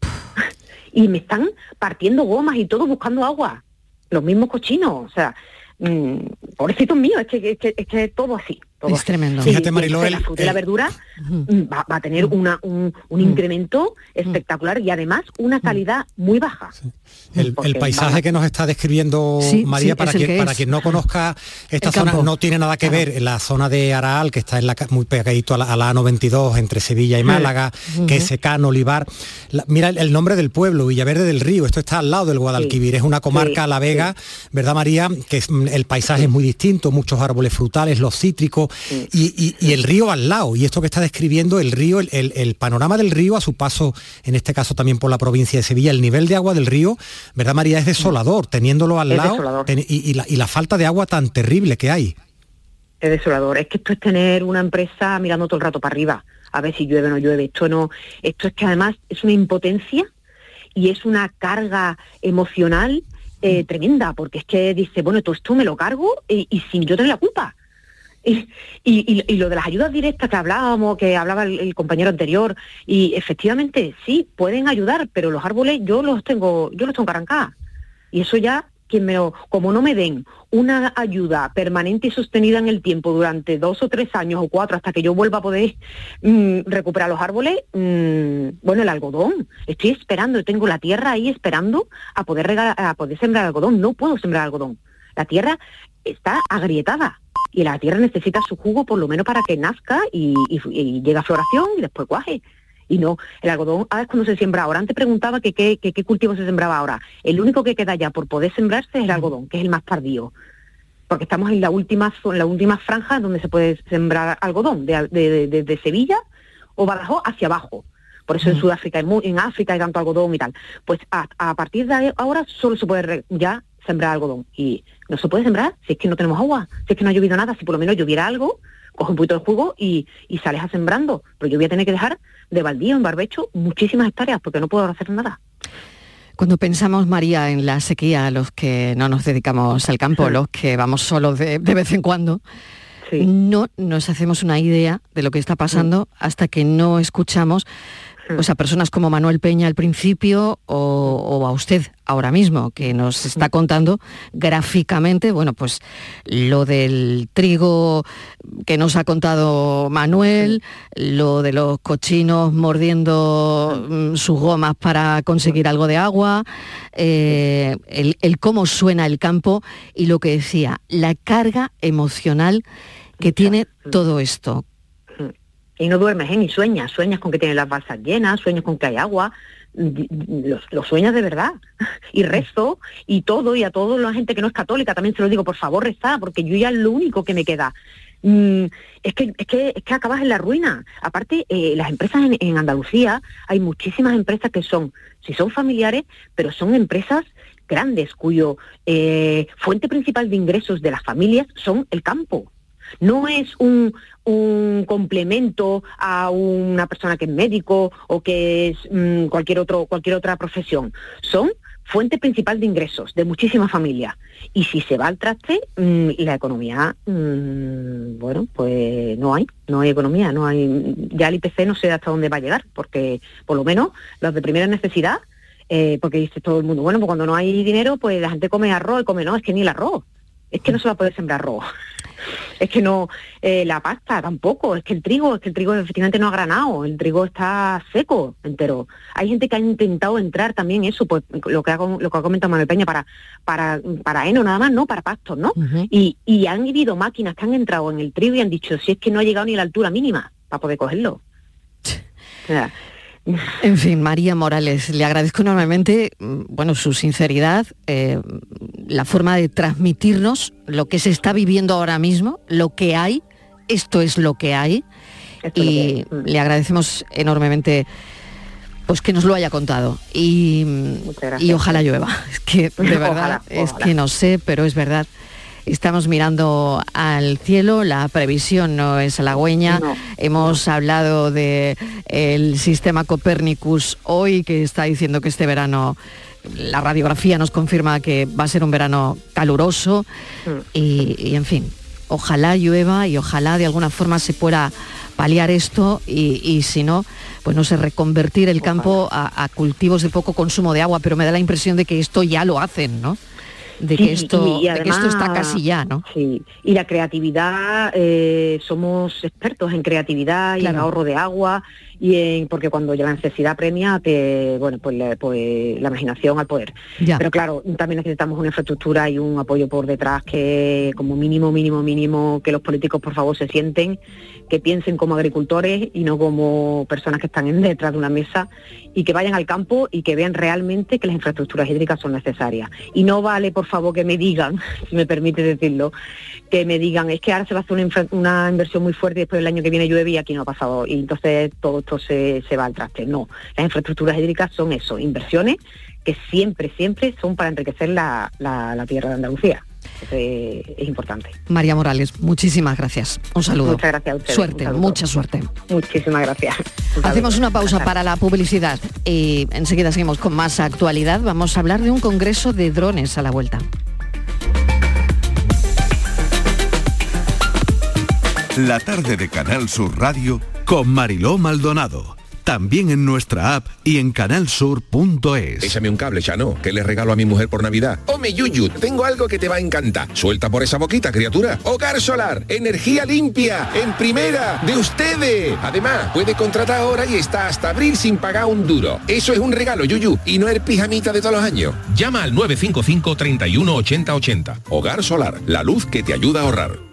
y me están partiendo gomas y todo buscando agua. Los mismos cochinos. O sea, mmm, pobrecitos míos, es que, es que, es que todo así. Es tremendo. Fíjate, Mariló, la fruta y la verdura mm, va, a tener una, un, incremento espectacular y además una calidad muy baja. El, paisaje que nos está describiendo María, para, quien, para quien no conozca esta zona, no tiene nada que ver en la zona de Araal, que está en la, muy pegadito a la, a 92 entre Sevilla y Málaga, que es secano, olivar. mira el, nombre del pueblo, Villaverde del Río, esto está al lado del Guadalquivir, es una comarca, La Vega, ¿verdad María? Que mm, el paisaje es muy distinto, muchos árboles frutales, los cítricos y, el río al lado. Y esto que está describiendo el río, el, panorama del río a su paso, en este caso también por la provincia de Sevilla, el nivel de agua del río, ¿verdad María? Es desolador, teniéndolo al lado y, la, falta de agua tan terrible que hay. Es desolador. Es que esto es tener una empresa mirando todo el rato para arriba, a ver si llueve o no llueve. Esto no, esto es que además es una impotencia y es una carga emocional eh, tremenda, porque es que dice, bueno, todo esto me lo cargo y, sin yo tener la culpa. Y, y, lo de las ayudas directas que hablábamos, que hablaba el, compañero anterior, y efectivamente sí, pueden ayudar, pero los árboles yo los tengo, yo los tengo que. Y eso ya me, como no me den una ayuda permanente y sostenida en el tiempo durante dos o tres años o cuatro hasta que yo vuelva a poder mm, recuperar los árboles, mm, bueno, el algodón, estoy esperando, tengo la tierra ahí esperando a poder, regar, a poder sembrar algodón, no puedo sembrar algodón. La tierra está agrietada y la tierra necesita su jugo por lo menos para que nazca y, y llegue a floración y después cuaje. Y no, el algodón ahora es cuando se siembra ahora. Antes preguntaba que qué cultivo se sembraba ahora. El único que queda ya por poder sembrarse es el algodón, que es el más tardío. Porque estamos en la última, en la última franja donde se puede sembrar algodón, de, Sevilla o Badajoz hacia abajo. Por eso en Sudáfrica, en, en, África hay tanto algodón y tal. Pues a, partir de ahora solo se puede ya sembrar algodón. Y no se puede sembrar si es que no tenemos agua, si es que no ha llovido nada, si por lo menos lloviera algo, coge un poquito de jugo y, y sales a sembrando. Pero yo voy a tener que dejar de baldío en barbecho muchísimas hectáreas porque no puedo hacer nada. Cuando pensamos, María, en la sequía, los que no nos dedicamos al campo, los que vamos solos de, vez en cuando, no nos hacemos una idea de lo que está pasando hasta que no escuchamos pues a personas como Manuel Peña al principio o, a usted ahora mismo, que nos está contando gráficamente, bueno, pues lo del trigo que nos ha contado Manuel, lo de los cochinos mordiendo mm, sus gomas para conseguir algo de agua, eh, el cómo suena el campo y lo que decía, la carga emocional que tiene todo esto y no duermes ¿eh? ni sueñas, sueñas con que tienes las balsas llenas, sueñas con que hay agua, los, sueñas de verdad. Y rezo y todo, y a toda la gente que no es católica también se lo digo, por favor, reza, porque yo ya es lo único que me queda. Mm, es, que, es, que, es que acabas en la ruina. Aparte, eh, las empresas en, Andalucía, hay muchísimas empresas que son, si son familiares, pero son empresas grandes cuyo eh, fuente principal de ingresos de las familias son el campo. No es un, complemento a una persona que es médico o que es mm, cualquier, otro, cualquier otra profesión. Son fuente principal de ingresos de muchísimas familias. Y si se va al traste, mm, la economía, mm, bueno, pues no hay, no hay economía, no hay, ya el IPC no sé hasta dónde va a llegar, porque por lo menos los de primera necesidad, eh, porque dice todo el mundo, bueno, pues cuando no hay dinero, pues la gente come arroz y come, no, es que ni el arroz, es que no se va a poder sembrar arroz es que no, eh, la pasta tampoco, es que el trigo, es que el trigo efectivamente no ha granado, el trigo está seco entero. Hay gente que ha intentado entrar también eso, pues lo que ha, lo que ha comentado Manuel Peña, para, para, para heno nada más, ¿no? Para pastos, ¿no? y, y han habido máquinas que han entrado en el trigo y han dicho, si es que no ha llegado ni a la altura mínima para poder cogerlo. O sea, en fin, María Morales, le agradezco enormemente mm, bueno, su sinceridad, eh, la forma de transmitirnos lo que se está viviendo ahora mismo, lo que hay, esto es lo que hay, y mm. le agradecemos enormemente pues que nos lo haya contado. Y, y ojalá llueva. Es que de verdad, es que no sé, pero es verdad Estamos mirando al cielo, la previsión no es halagüeña. Hemos hablado del el sistema Copernicus hoy, que está diciendo que este verano la radiografía nos confirma que va a ser un verano caluroso mm. y, en fin, ojalá llueva y ojalá de alguna forma se pueda paliar esto y, si no, pues no sé, reconvertir el campo a, a, cultivos de poco consumo de agua, pero me da la impresión de que esto ya lo hacen, ¿no? De, que, esto, esto está casi ya, ¿no? Sí, y la creatividad, eh, somos expertos en creatividad y en ahorro de agua, y en, porque cuando la necesidad premia, te, bueno, pues, pues la imaginación al poder. Pero claro, también necesitamos una infraestructura y un apoyo por detrás que como mínimo, mínimo, mínimo, que los políticos por favor se sienten que piensen como agricultores y no como personas que están detrás de una mesa y que vayan al campo y que vean realmente que las infraestructuras hídricas son necesarias. Y no vale, por favor, que me digan, si me permite decirlo, que me digan, es que ahora se va a hacer una, inversión muy fuerte y después del año que viene llueve y aquí no ha pasado. Y entonces todo esto se, va al traste. No, las infraestructuras hídricas son eso, inversiones que siempre, siempre son para enriquecer la tierra de Andalucía. Es importante. María Morales, muchísimas gracias. Un saludo. Muchas gracias a ustedes. Suerte, mucha suerte. Muchísimas gracias. Hacemos una pausa para la publicidad y enseguida seguimos con más actualidad. Vamos a hablar de un congreso de drones a la vuelta. La tarde de Canal Sur Radio con Mariló Maldonado. También en nuestra app y en canalsur.es. Échame un cable, Chano, que le regalo a mi mujer por Navidad. Ome Yuyu, tengo algo que te va a encantar. Suelta por esa boquita, criatura. Hogar solar, energía limpia, en primera, de ustedes. Además, puede contratar ahora y está hasta abril sin pagar un duro. Eso es un regalo, Yuyu, y no es pijamita de todos los años. Llama al 955 31 80 80. Hogar solar, la luz que te ayuda a ahorrar.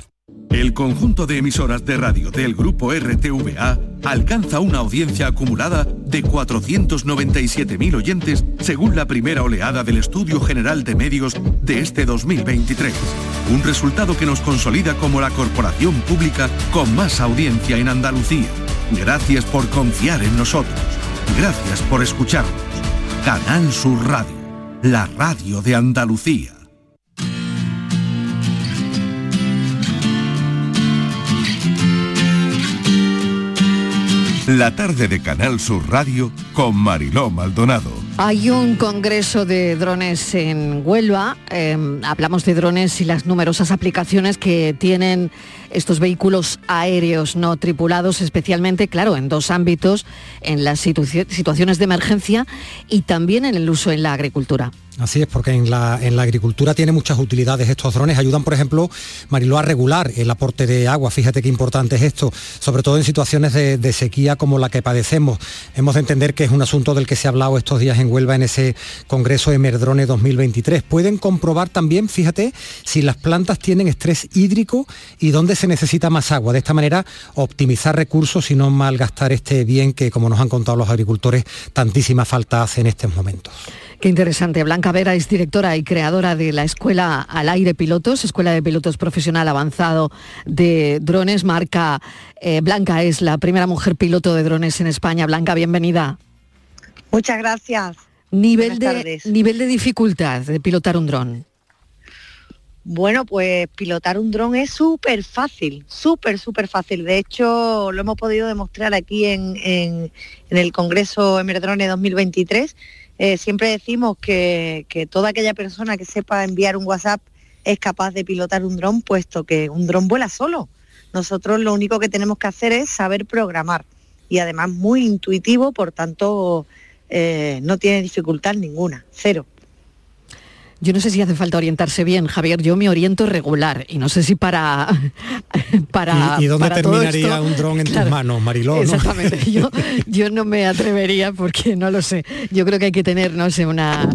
El conjunto de emisoras de radio del grupo RTVA alcanza una audiencia acumulada de 497.000 oyentes según la primera oleada del Estudio General de Medios de este 2023. Un resultado que nos consolida como la corporación pública con más audiencia en Andalucía. Gracias por confiar en nosotros. Gracias por escucharnos. Canal Sur Radio, la radio de Andalucía. La tarde de Canal Sur Radio con Mariló Maldonado. Hay un congreso de drones en Huelva. Em, hablamos de drones y las numerosas aplicaciones que tienen estos vehículos aéreos no tripulados, especialmente, claro, en dos ámbitos, en las situaciones de emergencia y también en el uso en la agricultura. Así es, porque en la, agricultura tiene muchas utilidades estos drones. Ayudan, por ejemplo, Mariló, a regular el aporte de agua. Fíjate qué importante es esto, sobre todo en situaciones de, sequía como la que padecemos. Hemos de entender que es un asunto del que se ha hablado estos días en Huelva en ese Congreso Emerdrone 2023. Pueden comprobar también, fíjate, si las plantas tienen estrés hídrico y dónde se necesita más agua. De esta manera, optimizar recursos y no malgastar este bien que, como nos han contado los agricultores, tantísima falta hace en estos momentos. Qué interesante. Blanca Vera es directora y creadora de la Escuela al Aire Pilotos, Escuela de Pilotos Profesional Avanzado de Drones. Marca eh, Blanca es la primera mujer piloto de drones en España. Blanca, bienvenida. Muchas gracias. Nivel, de, nivel de dificultad de pilotar un dron. Bueno, pues pilotar un dron es súper fácil, súper, súper fácil. De hecho, lo hemos podido demostrar aquí en, en, en el Congreso Emerdrone 2023 eh, siempre decimos que, toda aquella persona que sepa enviar un WhatsApp es capaz de pilotar un dron, puesto que un dron vuela solo. Nosotros lo único que tenemos que hacer es saber programar y además muy intuitivo, por tanto eh, no tiene dificultad ninguna, cero. Yo no sé si hace falta orientarse bien, Javier. Yo me oriento regular y no sé si para para ¿Y, dónde terminaría un dron en tus manos, Mariló? Exactamente. Yo, no me atrevería porque no lo sé. Yo creo que hay que tener, no sé, una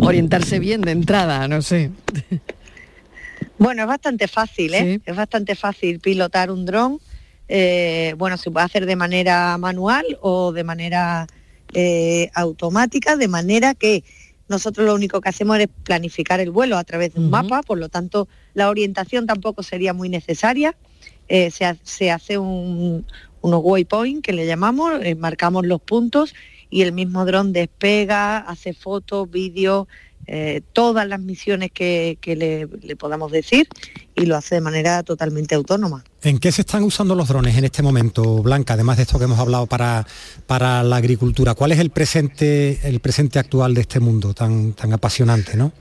orientarse bien de entrada, no sé. Bueno, es bastante fácil, ¿eh? Es bastante fácil pilotar un dron. Eh, bueno, se puede hacer de manera manual o de manera eh, automática, de manera que nosotros lo único que hacemos es planificar el vuelo a través de un mapa, por lo tanto la orientación tampoco sería muy necesaria. Eh, se, hace un, unos waypoint que le llamamos, eh, marcamos los puntos y el mismo dron despega, hace fotos, vídeos, eh, todas las misiones que, le, podamos decir y lo hace de manera totalmente autónoma. ¿En qué se están usando los drones en este momento, Blanca, además de esto que hemos hablado para, para la agricultura? ¿Cuál es el presente, el presente actual de este mundo tan, tan apasionante? ¿no?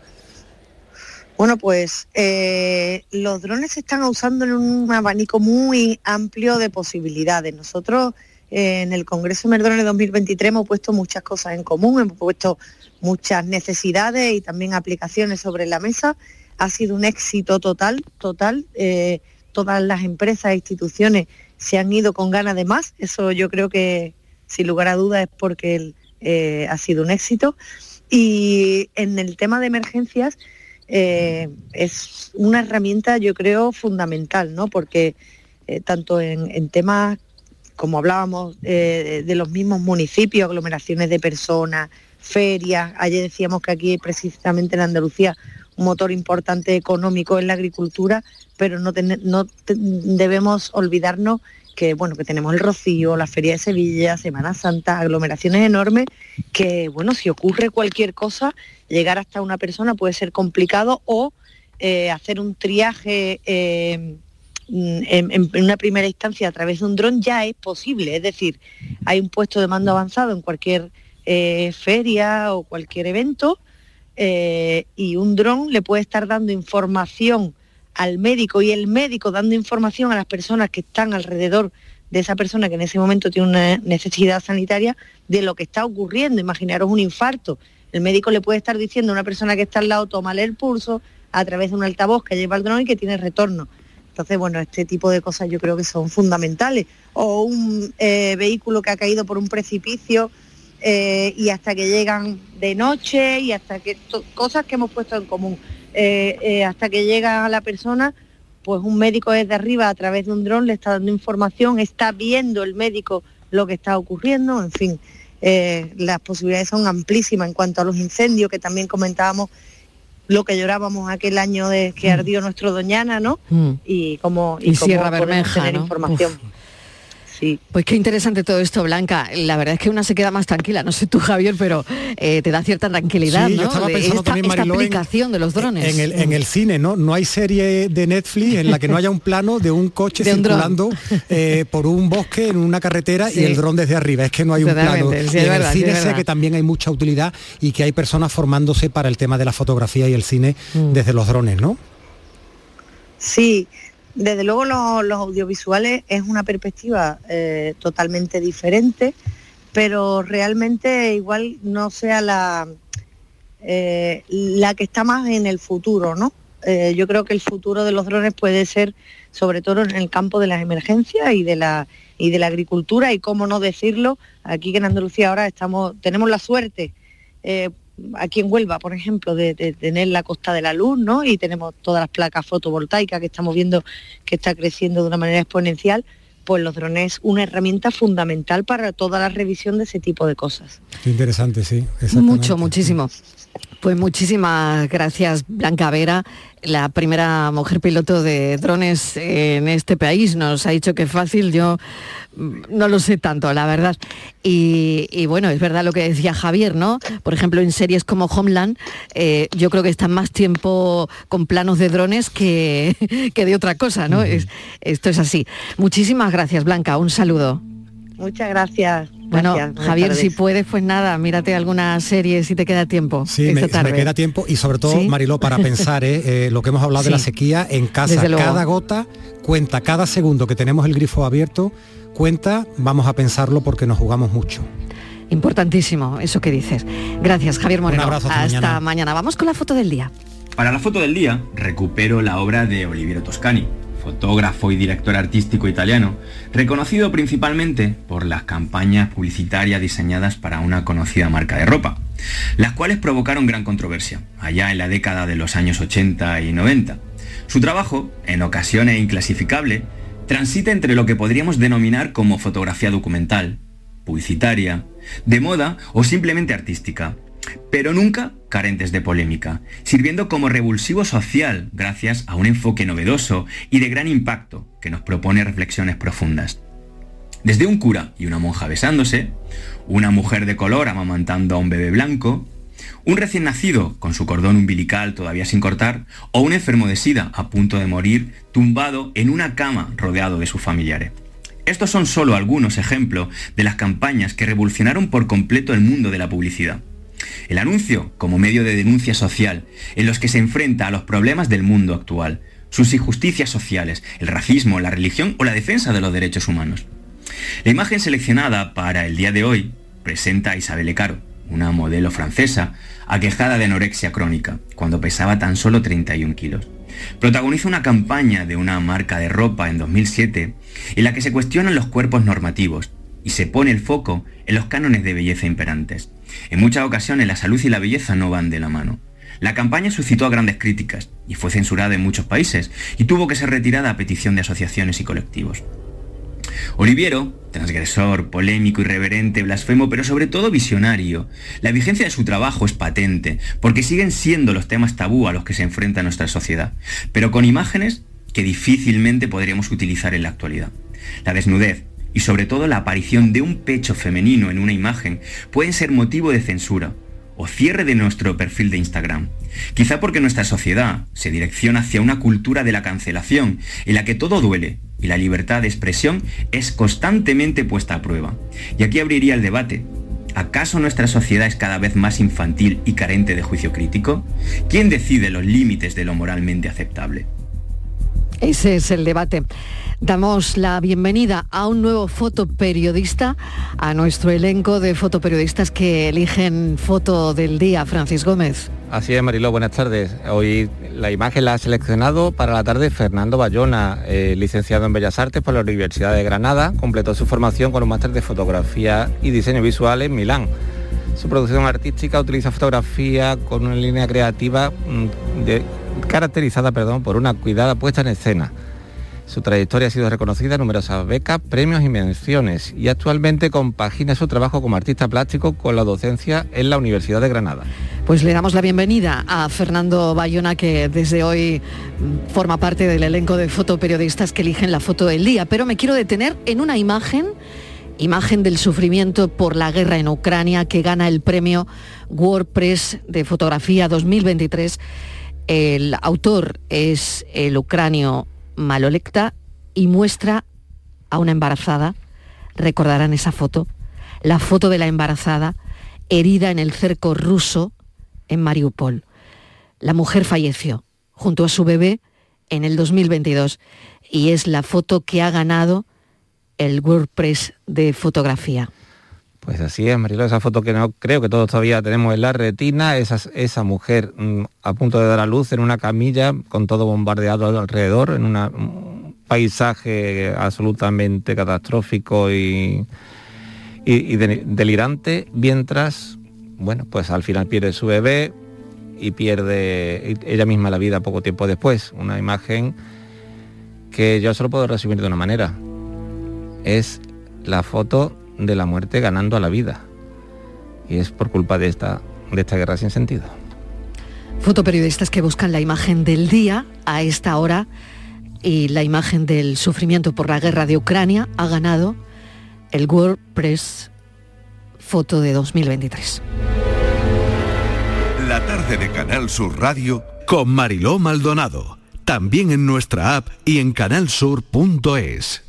Bueno, pues eh, los drones se están usando en un abanico muy amplio de posibilidades. Nosotros eh, en el Congreso Merdrones 2023 hemos puesto muchas cosas en común, hemos puesto muchas necesidades y también aplicaciones sobre la mesa. Ha sido un éxito total, total. Eh, todas las empresas e instituciones se han ido con ganas de más. Eso yo creo que, sin lugar a dudas, es porque eh, ha sido un éxito. Y en el tema de emergencias, eh, es una herramienta, yo creo, fundamental, ¿no? Porque tanto en, temas, como hablábamos, de los mismos municipios, aglomeraciones de personas, ferias, ayer decíamos que aquí precisamente en Andalucía un motor importante económico en la agricultura, pero no, no debemos olvidarnos que bueno, que tenemos el Rocío, la Feria de Sevilla, Semana Santa, aglomeraciones enormes, que bueno, si ocurre cualquier cosa, llegar hasta una persona puede ser complicado o eh, hacer un triaje eh, en, una primera instancia a través de un dron ya es posible. Es decir, hay un puesto de mando avanzado en cualquier eh, feria o cualquier evento y un dron le puede estar dando información al médico y el médico dando información a las personas que están alrededor de esa persona que en ese momento tiene una necesidad sanitaria de lo que está ocurriendo. Imaginaros un infarto. El médico le puede estar diciendo a una persona que está al lado, tómale el pulso a través de un altavoz que lleva el dron y que tiene retorno. Entonces, bueno, este tipo de cosas yo creo que son fundamentales. O un eh, vehículo que ha caído por un precipicio eh, y hasta que llegan de noche y hasta que cosas que hemos puesto en común. Eh, eh, hasta que llega a la persona, pues un médico desde arriba a través de un dron le está dando información, está viendo el médico lo que está ocurriendo, en fin, las posibilidades son amplísimas en cuanto a los incendios, que también comentábamos lo que llorábamos aquel año de que mm. ardió nuestro Doñana, ¿no? Mm. Y como y, Sierra Bermeja, información. Pues qué interesante todo esto, Blanca. La verdad es que una se queda más tranquila, no sé tú, Javier, pero eh, te da cierta tranquilidad, ¿no? Yo estaba pensando esta, también, aplicación de los drones. En el, cine, ¿no? No hay serie de Netflix en la que no haya un plano de un coche circulando eh, por un bosque en una carretera y el dron desde arriba. Es que no hay un plano. en el cine sé que también hay mucha utilidad y que hay personas formándose para el tema de la fotografía y el cine mm. desde los drones, ¿no? Sí, desde luego los, audiovisuales es una perspectiva eh, totalmente diferente, pero realmente igual no sea la, eh, la que está más en el futuro, ¿no? Eh, yo creo que el futuro de los drones puede ser sobre todo en el campo de las emergencias y de la y de la agricultura y cómo no decirlo aquí que en Andalucía ahora estamos tenemos la suerte aquí en Huelva, por ejemplo, de, tener la Costa de la Luz, ¿no? Y tenemos todas las placas fotovoltaicas que estamos viendo que está creciendo de una manera exponencial, pues los drones una herramienta fundamental para toda la revisión de ese tipo de cosas. Interesante, sí. Mucho, muchísimo. Pues muchísimas gracias, Blanca Vera, la primera mujer piloto de drones en este país. Nos ha dicho que es fácil, yo mm, no lo sé tanto, la verdad. Y, bueno, es verdad lo que decía Javier, ¿no? Por ejemplo, en series como Homeland, eh, yo creo que están más tiempo con planos de drones que, que de otra cosa, ¿no? esto es así. Muchísimas gracias, Blanca. Un saludo. Muchas gracias. Bueno, Javier, si puedes, pues nada, mírate alguna serie si te queda tiempo. Sí, me, queda tiempo y sobre todo, Mariló, para pensar ¿eh? Eh, lo que hemos hablado de la sequía en casa. Cada gota cuenta, cada segundo que tenemos el grifo abierto cuenta, vamos a pensarlo porque nos jugamos mucho. Importantísimo, eso que dices. Gracias, Javier Moreno. Un abrazo hasta, mañana. Vamos con la foto del día. Para la foto del día, recupero la obra de Oliviero Toscani fotógrafo y director artístico italiano, reconocido principalmente por las campañas publicitarias diseñadas para una conocida marca de ropa, las cuales provocaron gran controversia, allá en la década de los años 80 y 90. Su trabajo, en ocasiones inclasificable, transita entre lo que podríamos denominar como fotografía documental, publicitaria, de moda o simplemente artística, pero nunca carentes de polémica, sirviendo como revulsivo social gracias a un enfoque novedoso y de gran impacto que nos propone reflexiones profundas. Desde un cura y una monja besándose, una mujer de color amamantando a un bebé blanco, un recién nacido con su cordón umbilical todavía sin cortar, o un enfermo de sida a punto de morir tumbado en una cama rodeado de sus familiares. Estos son solo algunos ejemplos de las campañas que revolucionaron por completo el mundo de la publicidad. El anuncio como medio de denuncia social, en los que se enfrenta a los problemas del mundo actual, sus injusticias sociales, el racismo, la religión o la defensa de los derechos humanos. La imagen seleccionada para el día de hoy presenta a Isabelle Caro, una modelo francesa aquejada de anorexia crónica, cuando pesaba tan solo 31 kilos. Protagoniza una campaña de una marca de ropa en 2007 en la que se cuestionan los cuerpos normativos y se pone el foco en los cánones de belleza imperantes. En muchas ocasiones la salud y la belleza no van de la mano. La campaña suscitó grandes críticas y fue censurada en muchos países y tuvo que ser retirada a petición de asociaciones y colectivos. Oliviero, transgresor, polémico, irreverente, blasfemo, pero sobre todo visionario. La vigencia de su trabajo es patente, porque siguen siendo los temas tabú a los que se enfrenta nuestra sociedad, pero con imágenes que difícilmente podríamos utilizar en la actualidad. La desnudez y sobre todo la aparición de un pecho femenino en una imagen pueden ser motivo de censura o cierre de nuestro perfil de Instagram. Quizá porque nuestra sociedad se direcciona hacia una cultura de la cancelación en la que todo duele y la libertad de expresión es constantemente puesta a prueba. Y aquí abriría el debate. ¿Acaso nuestra sociedad es cada vez más infantil y carente de juicio crítico? ¿Quién decide los límites de lo moralmente aceptable? Ese es el debate. Damos la bienvenida a un nuevo fotoperiodista, a nuestro elenco de fotoperiodistas que eligen foto del día, Francis Gómez. Así es, Mariló, buenas tardes. Hoy la imagen la ha seleccionado para la tarde Fernando Bayona, eh, licenciado en Bellas Artes por la Universidad de Granada, completó su formación con un máster de fotografía y diseño visual en Milán. Su producción artística utiliza fotografía con una línea creativa mm, caracterizada perdón, por una cuidada puesta en escena su trayectoria ha sido reconocida en numerosas becas, premios y menciones y actualmente compagina su trabajo como artista plástico con la docencia en la Universidad de Granada. Pues le damos la bienvenida a Fernando Bayona que desde hoy mm, forma parte del elenco de fotoperiodistas que eligen la foto del día, pero me quiero detener en una imagen imagen del sufrimiento por la guerra en Ucrania que gana el premio WordPress de fotografía 2023. El autor es el ucranio Malolecta y muestra a una embarazada, recordarán esa foto, la foto de la embarazada herida en el cerco ruso en Mariupol. La mujer falleció junto a su bebé en el 2022 y es la foto que ha ganado el WordPress de fotografía. Pues así es, Marilo, esa foto que no creo que todos todavía tenemos en la retina, esa, esa mujer mm, a punto de dar a luz en una camilla con todo bombardeado alrededor, en un paisaje absolutamente catastrófico y, y, delirante, mientras, bueno, pues al final pierde su bebé y pierde ella misma la vida poco tiempo después. Una imagen que yo solo puedo resumir de una manera. Es la foto de la muerte ganando a la vida. Y es por culpa de esta, de esta guerra sin sentido. Fotoperiodistas que buscan la imagen del día a esta hora y la imagen del sufrimiento por la guerra de Ucrania ha ganado el World Press Foto de 2023. La tarde de Canal Sur Radio con Mariló Maldonado. También en nuestra app y en canalsur.es.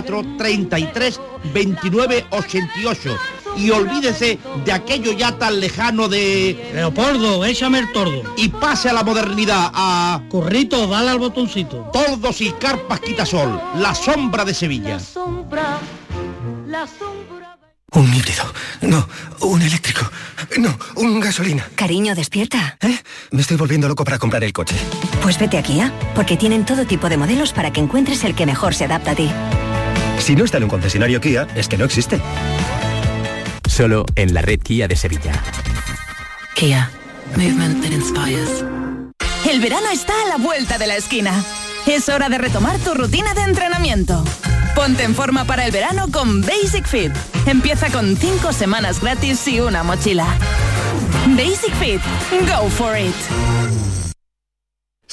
33 29 88 y olvídese de aquello ya tan lejano de... Leopoldo, échame el tordo. Y pase a la modernidad, a... Corrito, dale al botoncito. Tordos y carpas quitasol, la sombra de Sevilla. La sombra, la sombra... Un híbrido. No, un eléctrico. No, un gasolina. Cariño, despierta. ¿Eh? Me estoy volviendo loco para comprar el coche. Pues vete a Kia, porque tienen todo tipo de modelos para que encuentres el que mejor se adapta a ti. Si no está en un concesionario Kia, es que no existe. Solo en la red Kia de Sevilla. Kia. Movement that inspires. El verano está a la vuelta de la esquina. Es hora de retomar tu rutina de entrenamiento. Ponte en forma para el verano con Basic Fit. Empieza con 5 semanas gratis y una mochila. Basic Fit. Go for it.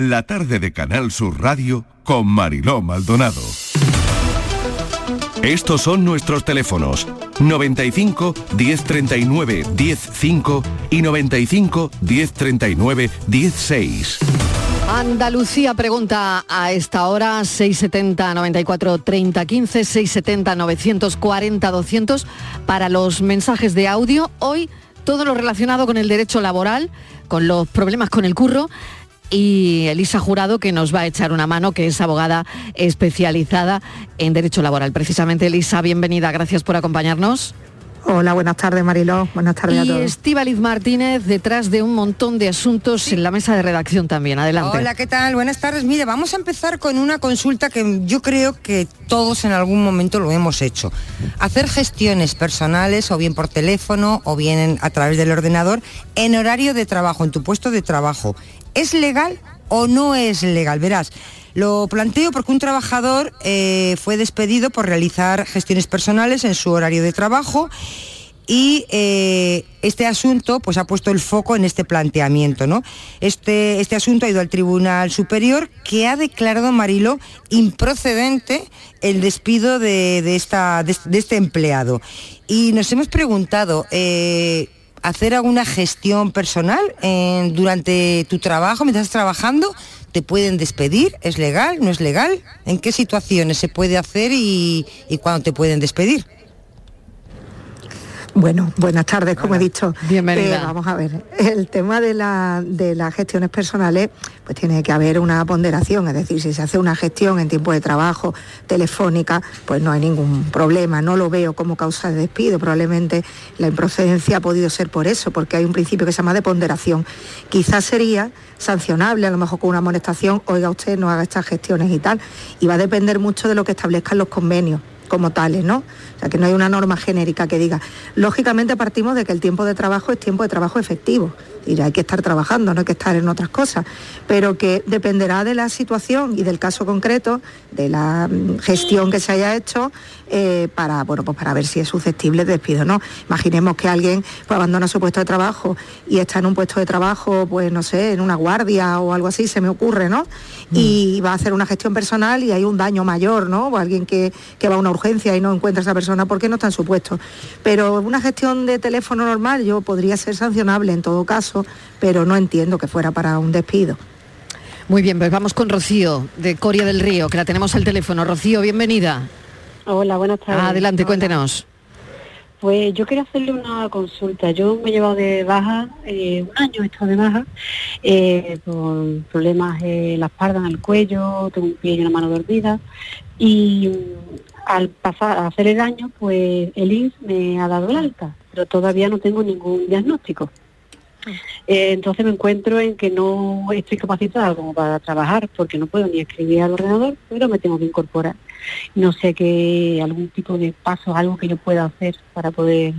La tarde de Canal Sur Radio con Mariló Maldonado. Estos son nuestros teléfonos 95 1039 105 y 95 1039 16. Andalucía pregunta a esta hora 670 94 30 15 670 940 200 para los mensajes de audio. Hoy todo lo relacionado con el derecho laboral, con los problemas con el curro y Elisa Jurado que nos va a echar una mano, que es abogada especializada en derecho laboral. Precisamente, Elisa, bienvenida, gracias por acompañarnos. Hola, buenas tardes Mariló, buenas tardes a Y todos. Estíbaliz Martínez detrás de un montón de asuntos en la mesa de redacción también. Adelante. Hola, ¿qué tal? Buenas tardes. Mire, vamos a empezar con una consulta que yo creo que todos en algún momento lo hemos hecho. Hacer gestiones personales o bien por teléfono o bien a través del ordenador en horario de trabajo, en tu puesto de trabajo. ¿Es legal o no es legal? Verás, lo planteo porque un trabajador eh, fue despedido por realizar gestiones personales en su horario de trabajo y eh, este asunto pues ha puesto el foco en este planteamiento. ¿no? Este, este asunto ha ido al Tribunal Superior que ha declarado, Marilo, improcedente el despido de, de esta, de, este empleado. Y nos hemos preguntado, eh, ¿hacer alguna gestión personal durante tu trabajo, mientras estás trabajando? ¿Te pueden despedir? ¿Es legal? ¿No es legal? ¿En qué situaciones se puede hacer y, y cuándo te pueden despedir? Bueno, buenas tardes, como he dicho. Bienvenida. Eh, vamos a ver, el tema de, la- de las gestiones personales, pues tiene que haber una ponderación, es decir, si se hace una gestión en tiempo de trabajo telefónica, pues no hay ningún problema, no lo veo como causa de despido, probablemente la improcedencia ha podido ser por eso, porque hay un principio que se llama de ponderación. Quizás sería sancionable, a lo mejor con una amonestación, oiga usted, no haga estas gestiones y tal, y va a depender mucho de lo que establezcan los convenios como tales, ¿no? O sea, que no hay una norma genérica que diga. Lógicamente partimos de que el tiempo de trabajo es tiempo de trabajo efectivo. Y hay que estar trabajando, no hay que estar en otras cosas. Pero que dependerá de la situación y del caso concreto, de la mm, gestión que se haya hecho, eh, para, bueno, pues para ver si es susceptible de despido o no. Imaginemos que alguien pues, abandona su puesto de trabajo y está en un puesto de trabajo, pues no sé, en una guardia o algo así, se me ocurre, ¿no? Y va a hacer una gestión personal y hay un daño mayor, ¿no? O alguien que, que va a una urgencia y no encuentra a esa persona porque no está en su puesto. Pero una gestión de teléfono normal yo podría ser sancionable en todo caso, pero no entiendo que fuera para un despido. Muy bien, pues vamos con Rocío de Coria del Río, que la tenemos al teléfono. Rocío, bienvenida. Hola, buenas tardes. Adelante, Hola. cuéntenos. Pues yo quería hacerle una consulta. Yo me he llevado de baja, eh, un año he estado de baja, eh, por problemas en la espalda, en el cuello, tengo un pie y una mano dormida. Y mm, al pasar a hacer el año, pues el INS me ha dado el alta, pero todavía no tengo ningún diagnóstico. Eh, entonces me encuentro en que no estoy capacitada como para trabajar porque no puedo ni escribir al ordenador, pero me tengo que incorporar. No sé qué, algún tipo de paso, algo que yo pueda hacer para poder...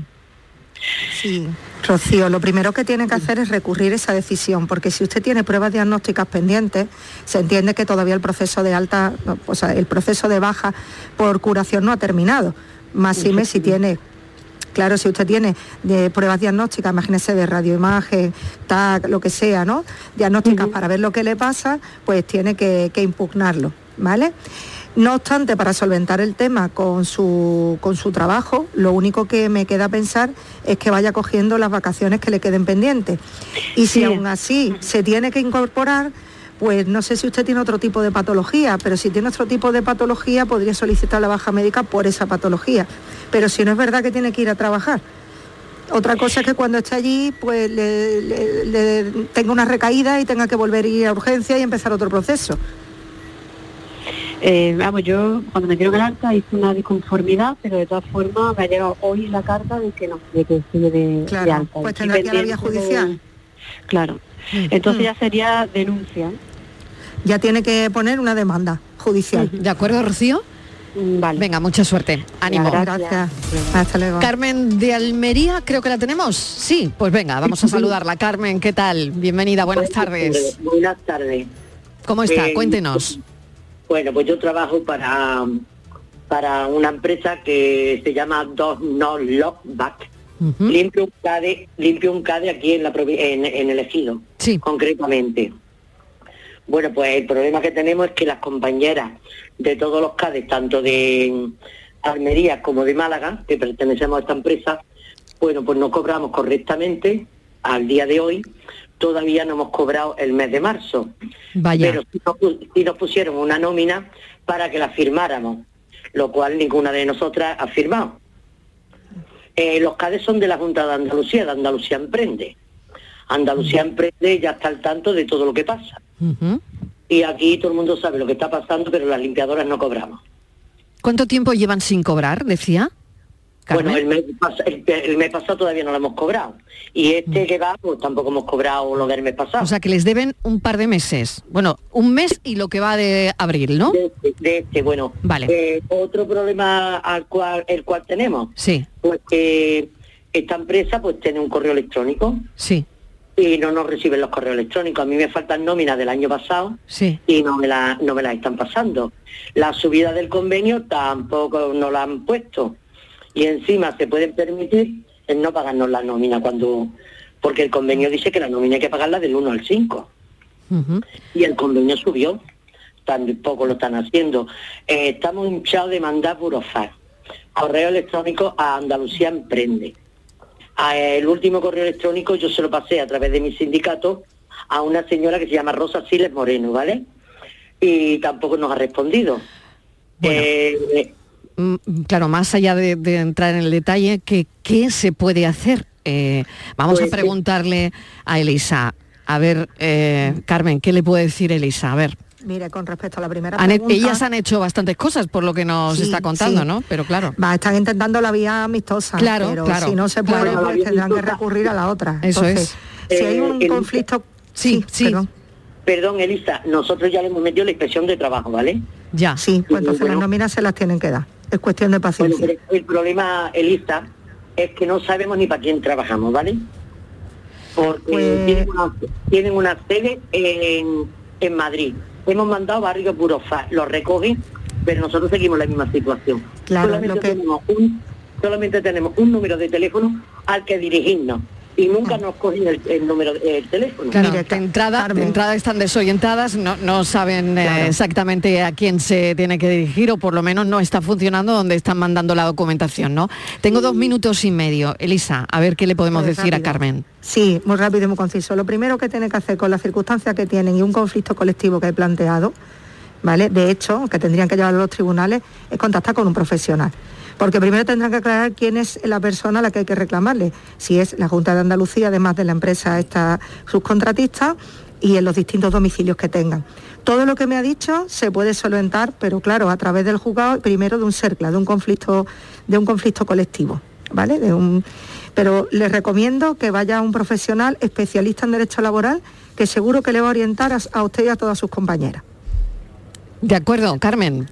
Sí, Rocío, lo primero que tiene que hacer es recurrir esa decisión, porque si usted tiene pruebas diagnósticas pendientes, se entiende que todavía el proceso de alta, o sea, el proceso de baja por curación no ha terminado. Máxime si tiene Claro, si usted tiene de pruebas diagnósticas, imagínese de radioimagen, TAC, lo que sea, ¿no? Diagnósticas para ver lo que le pasa, pues tiene que, que impugnarlo, ¿vale? No obstante, para solventar el tema con su, con su trabajo, lo único que me queda pensar es que vaya cogiendo las vacaciones que le queden pendientes. Y si Sí. aún así se tiene que incorporar, pues no sé si usted tiene otro tipo de patología, pero si tiene otro tipo de patología podría solicitar la baja médica por esa patología. Pero si no es verdad que tiene que ir a trabajar. Otra cosa es que cuando esté allí, pues le, le- le tenga una recaída y tenga que volver a ir a urgencia y empezar otro proceso. Eh, vamos, yo cuando me dieron el alta hice una disconformidad, pero de todas formas me ha llegado hoy la carta de que no, de que estoy de, de Claro, alta. pues tendrá que ir a la vía de- judicial. Claro. Mm. Entonces ya sería denuncia. Ya tiene que poner una demanda judicial. ¿De acuerdo, Rocío? Vale. Venga, mucha suerte. Ánimo. Gracias. Hasta luego. Carmen de Almería, creo que la tenemos. Sí, pues venga, vamos a saludarla. Carmen, ¿qué tal? Bienvenida, buenas tardes. Buenas tardes. ¿Cómo está? Eh, Cuéntenos. Bueno, pues yo trabajo para, para una empresa que se llama Dos No Lock Back. Limpio un CADE, limpio un CADE aquí en, la, en, en el ejido, sí. concretamente. Bueno, pues el problema que tenemos es que las compañeras de todos los CADES, tanto de Almería como de Málaga, que pertenecemos a esta empresa, bueno, pues no cobramos correctamente al día de hoy. Todavía no hemos cobrado el mes de marzo. Vaya. Pero sí nos, pu- sí nos pusieron una nómina para que la firmáramos, lo cual ninguna de nosotras ha firmado. Eh, los CADES son de la Junta de Andalucía, de Andalucía Emprende. Andalucía Emprende ya está al tanto de todo lo que pasa. Y aquí todo el mundo sabe lo que está pasando, pero las limpiadoras no cobramos. ¿Cuánto tiempo llevan sin cobrar, decía? Bueno, el mes, pas- el- el mes pasado todavía no lo hemos cobrado. Y este que va, pues tampoco hemos cobrado lo del mes pasado. O sea, que les deben un par de meses. Bueno, un mes y lo que va de abril, ¿no? De, de este, bueno. Vale. Eh, otro problema al cual, el cual tenemos, Sí, pues que esta empresa pues tiene un correo electrónico sí, y no nos reciben los correos electrónicos. A mí me faltan nóminas del año pasado sí. y no me la, no me las están pasando. La subida del convenio tampoco nos la han puesto. Y encima se pueden permitir el no pagarnos la nómina cuando porque el convenio dice que la nómina hay que pagarla del 1 al 5 Ujú. y el convenio subió, tampoco lo están haciendo. Eh, estamos hinchados de mandar burofax, correo electrónico a Andalucía Emprende. El último correo electrónico yo se lo pasé a través de mi sindicato a una señora que se llama Rosa Siles Moreno, ¿vale? Y tampoco nos ha respondido. Eh, Mm, Claro, más allá de, de entrar en el detalle, ¿qué, qué se puede hacer? Eh, vamos Pues, a preguntarle a Elisa. A ver, eh, Carmen, ¿qué le puede decir Elisa? A ver, Mire, con respecto a la primera han he- pregunta... ellas han hecho bastantes cosas por lo que nos Sí, está contando, sí. ¿no? Pero claro. Va, están intentando la vía amistosa, Claro, pero claro, si no se puede, claro. pues tendrán que recurrir a la otra. Eso Entonces, Si hay un Eh, conflicto... Sí, sí. Perdón. perdón, Elisa, nosotros ya le hemos metido la inspección de trabajo, ¿vale? Ya. Sí, pues entonces Bueno. las nóminas se las tienen que dar. Es cuestión de paciencia. el problema, Elisa, es que no sabemos ni para quién trabajamos, ¿vale? Porque Pues- tienen, una, tienen una sede en, en Madrid. Hemos mandado barrios Burofax, los recogen, pero nosotros seguimos la misma situación. Claro, solamente, lo que- tenemos un, solamente tenemos un número de teléfono al que dirigirnos y nunca nos cogen el, el número del teléfono. Claro, de entrada, de entrada están desorientadas, no, no saben eh, exactamente a quién se tiene que dirigir o por lo menos no está funcionando donde están mandando la documentación, ¿no? Tengo dos minutos y medio. Elisa, a ver qué le podemos Pues decir a. Carmen. Sí, muy rápido y muy conciso. Lo primero que tiene que hacer con las circunstancias que tienen y un conflicto colectivo que he planteado, ¿vale? De hecho, que tendrían que llevarlo a los tribunales, es contactar con un profesional. Porque primero tendrán que aclarar quién es la persona a la que hay que reclamarle. Si es la Junta de Andalucía, además de la empresa esta subcontratista, y en los distintos domicilios que tengan. Todo lo que me ha dicho se puede solventar, pero claro, a través del juzgado, primero de un CERCLA, de un conflicto, de un conflicto colectivo, ¿vale? De un, pero les recomiendo que vaya a un profesional especialista en derecho laboral que seguro que le va a orientar a, a usted y a todas sus compañeras. De acuerdo, Carmen.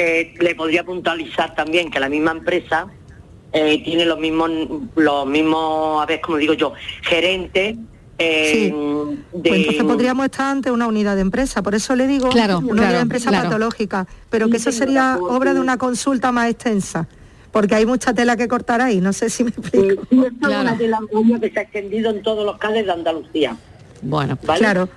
Eh, le podría puntualizar también que la misma empresa eh, tiene los mismos, los mismos, a ver, como digo yo, gerentes eh, de... Pues entonces podríamos estar ante una unidad de empresa, por eso le digo Claro, una claro, unidad de empresa claro. patológica, pero que eso sería obra de una consulta más extensa, porque hay mucha tela que cortar ahí, no sé si me explico. Sí, esto es una uñas que se ha extendido en todos los CADES de Andalucía. Bueno, ¿Vale? Claro.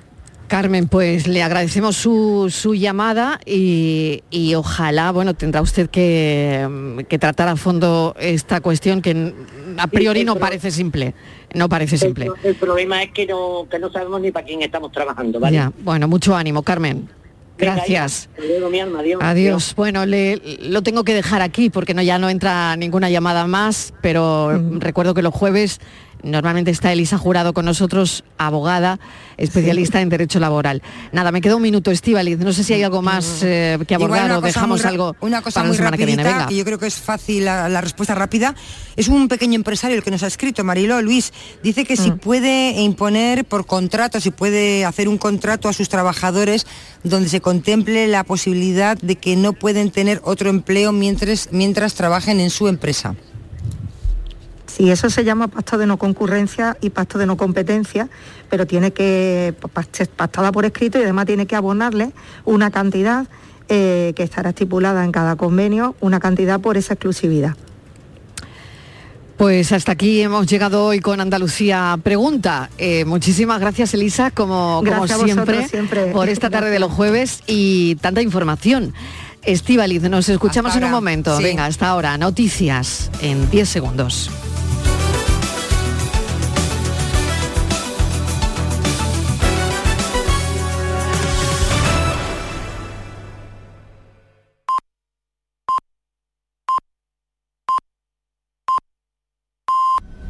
Carmen, pues le agradecemos su, su llamada y, y ojalá, bueno, tendrá usted que, mm, que tratar a fondo esta cuestión que a priori no parece simple. No parece simple. El, el problema es que no, que no sabemos ni para quién estamos trabajando, ¿vale? Ya, bueno, mucho ánimo, Carmen. Gracias. adiós. Adiós. Bueno, le, lo tengo que dejar aquí porque no ya no entra ninguna llamada más, pero recuerdo que los jueves Normalmente está Elisa Jurado con nosotros, abogada, especialista en derecho laboral. Nada, me queda un minuto, Estivaliz. No sé si hay algo más eh, que abordar o dejamos algo una cosa para muy la semana que viene. rapidita, Venga. que yo creo que es fácil la, la respuesta rápida. Es un pequeño empresario el que nos ha escrito, Mariló Luis. Dice que Mm. si puede imponer por contrato, si puede hacer un contrato a sus trabajadores donde se contemple la posibilidad de que no pueden tener otro empleo mientras, mientras trabajen en su empresa. Sí, eso se llama pacto de no concurrencia y pacto de no competencia, pero tiene que pactada por escrito y además tiene que abonarle una cantidad eh, que estará estipulada en cada convenio, una cantidad por esa exclusividad. Pues hasta aquí hemos llegado hoy con Andalucía Pregunta. Eh, muchísimas gracias, Elisa, como, Gracias siempre, vosotros, siempre. por esta tarde de los jueves y tanta información. Estíbaliz, nos escuchamos en un momento. Sí. Venga, hasta ahora. Noticias en 10 segundos.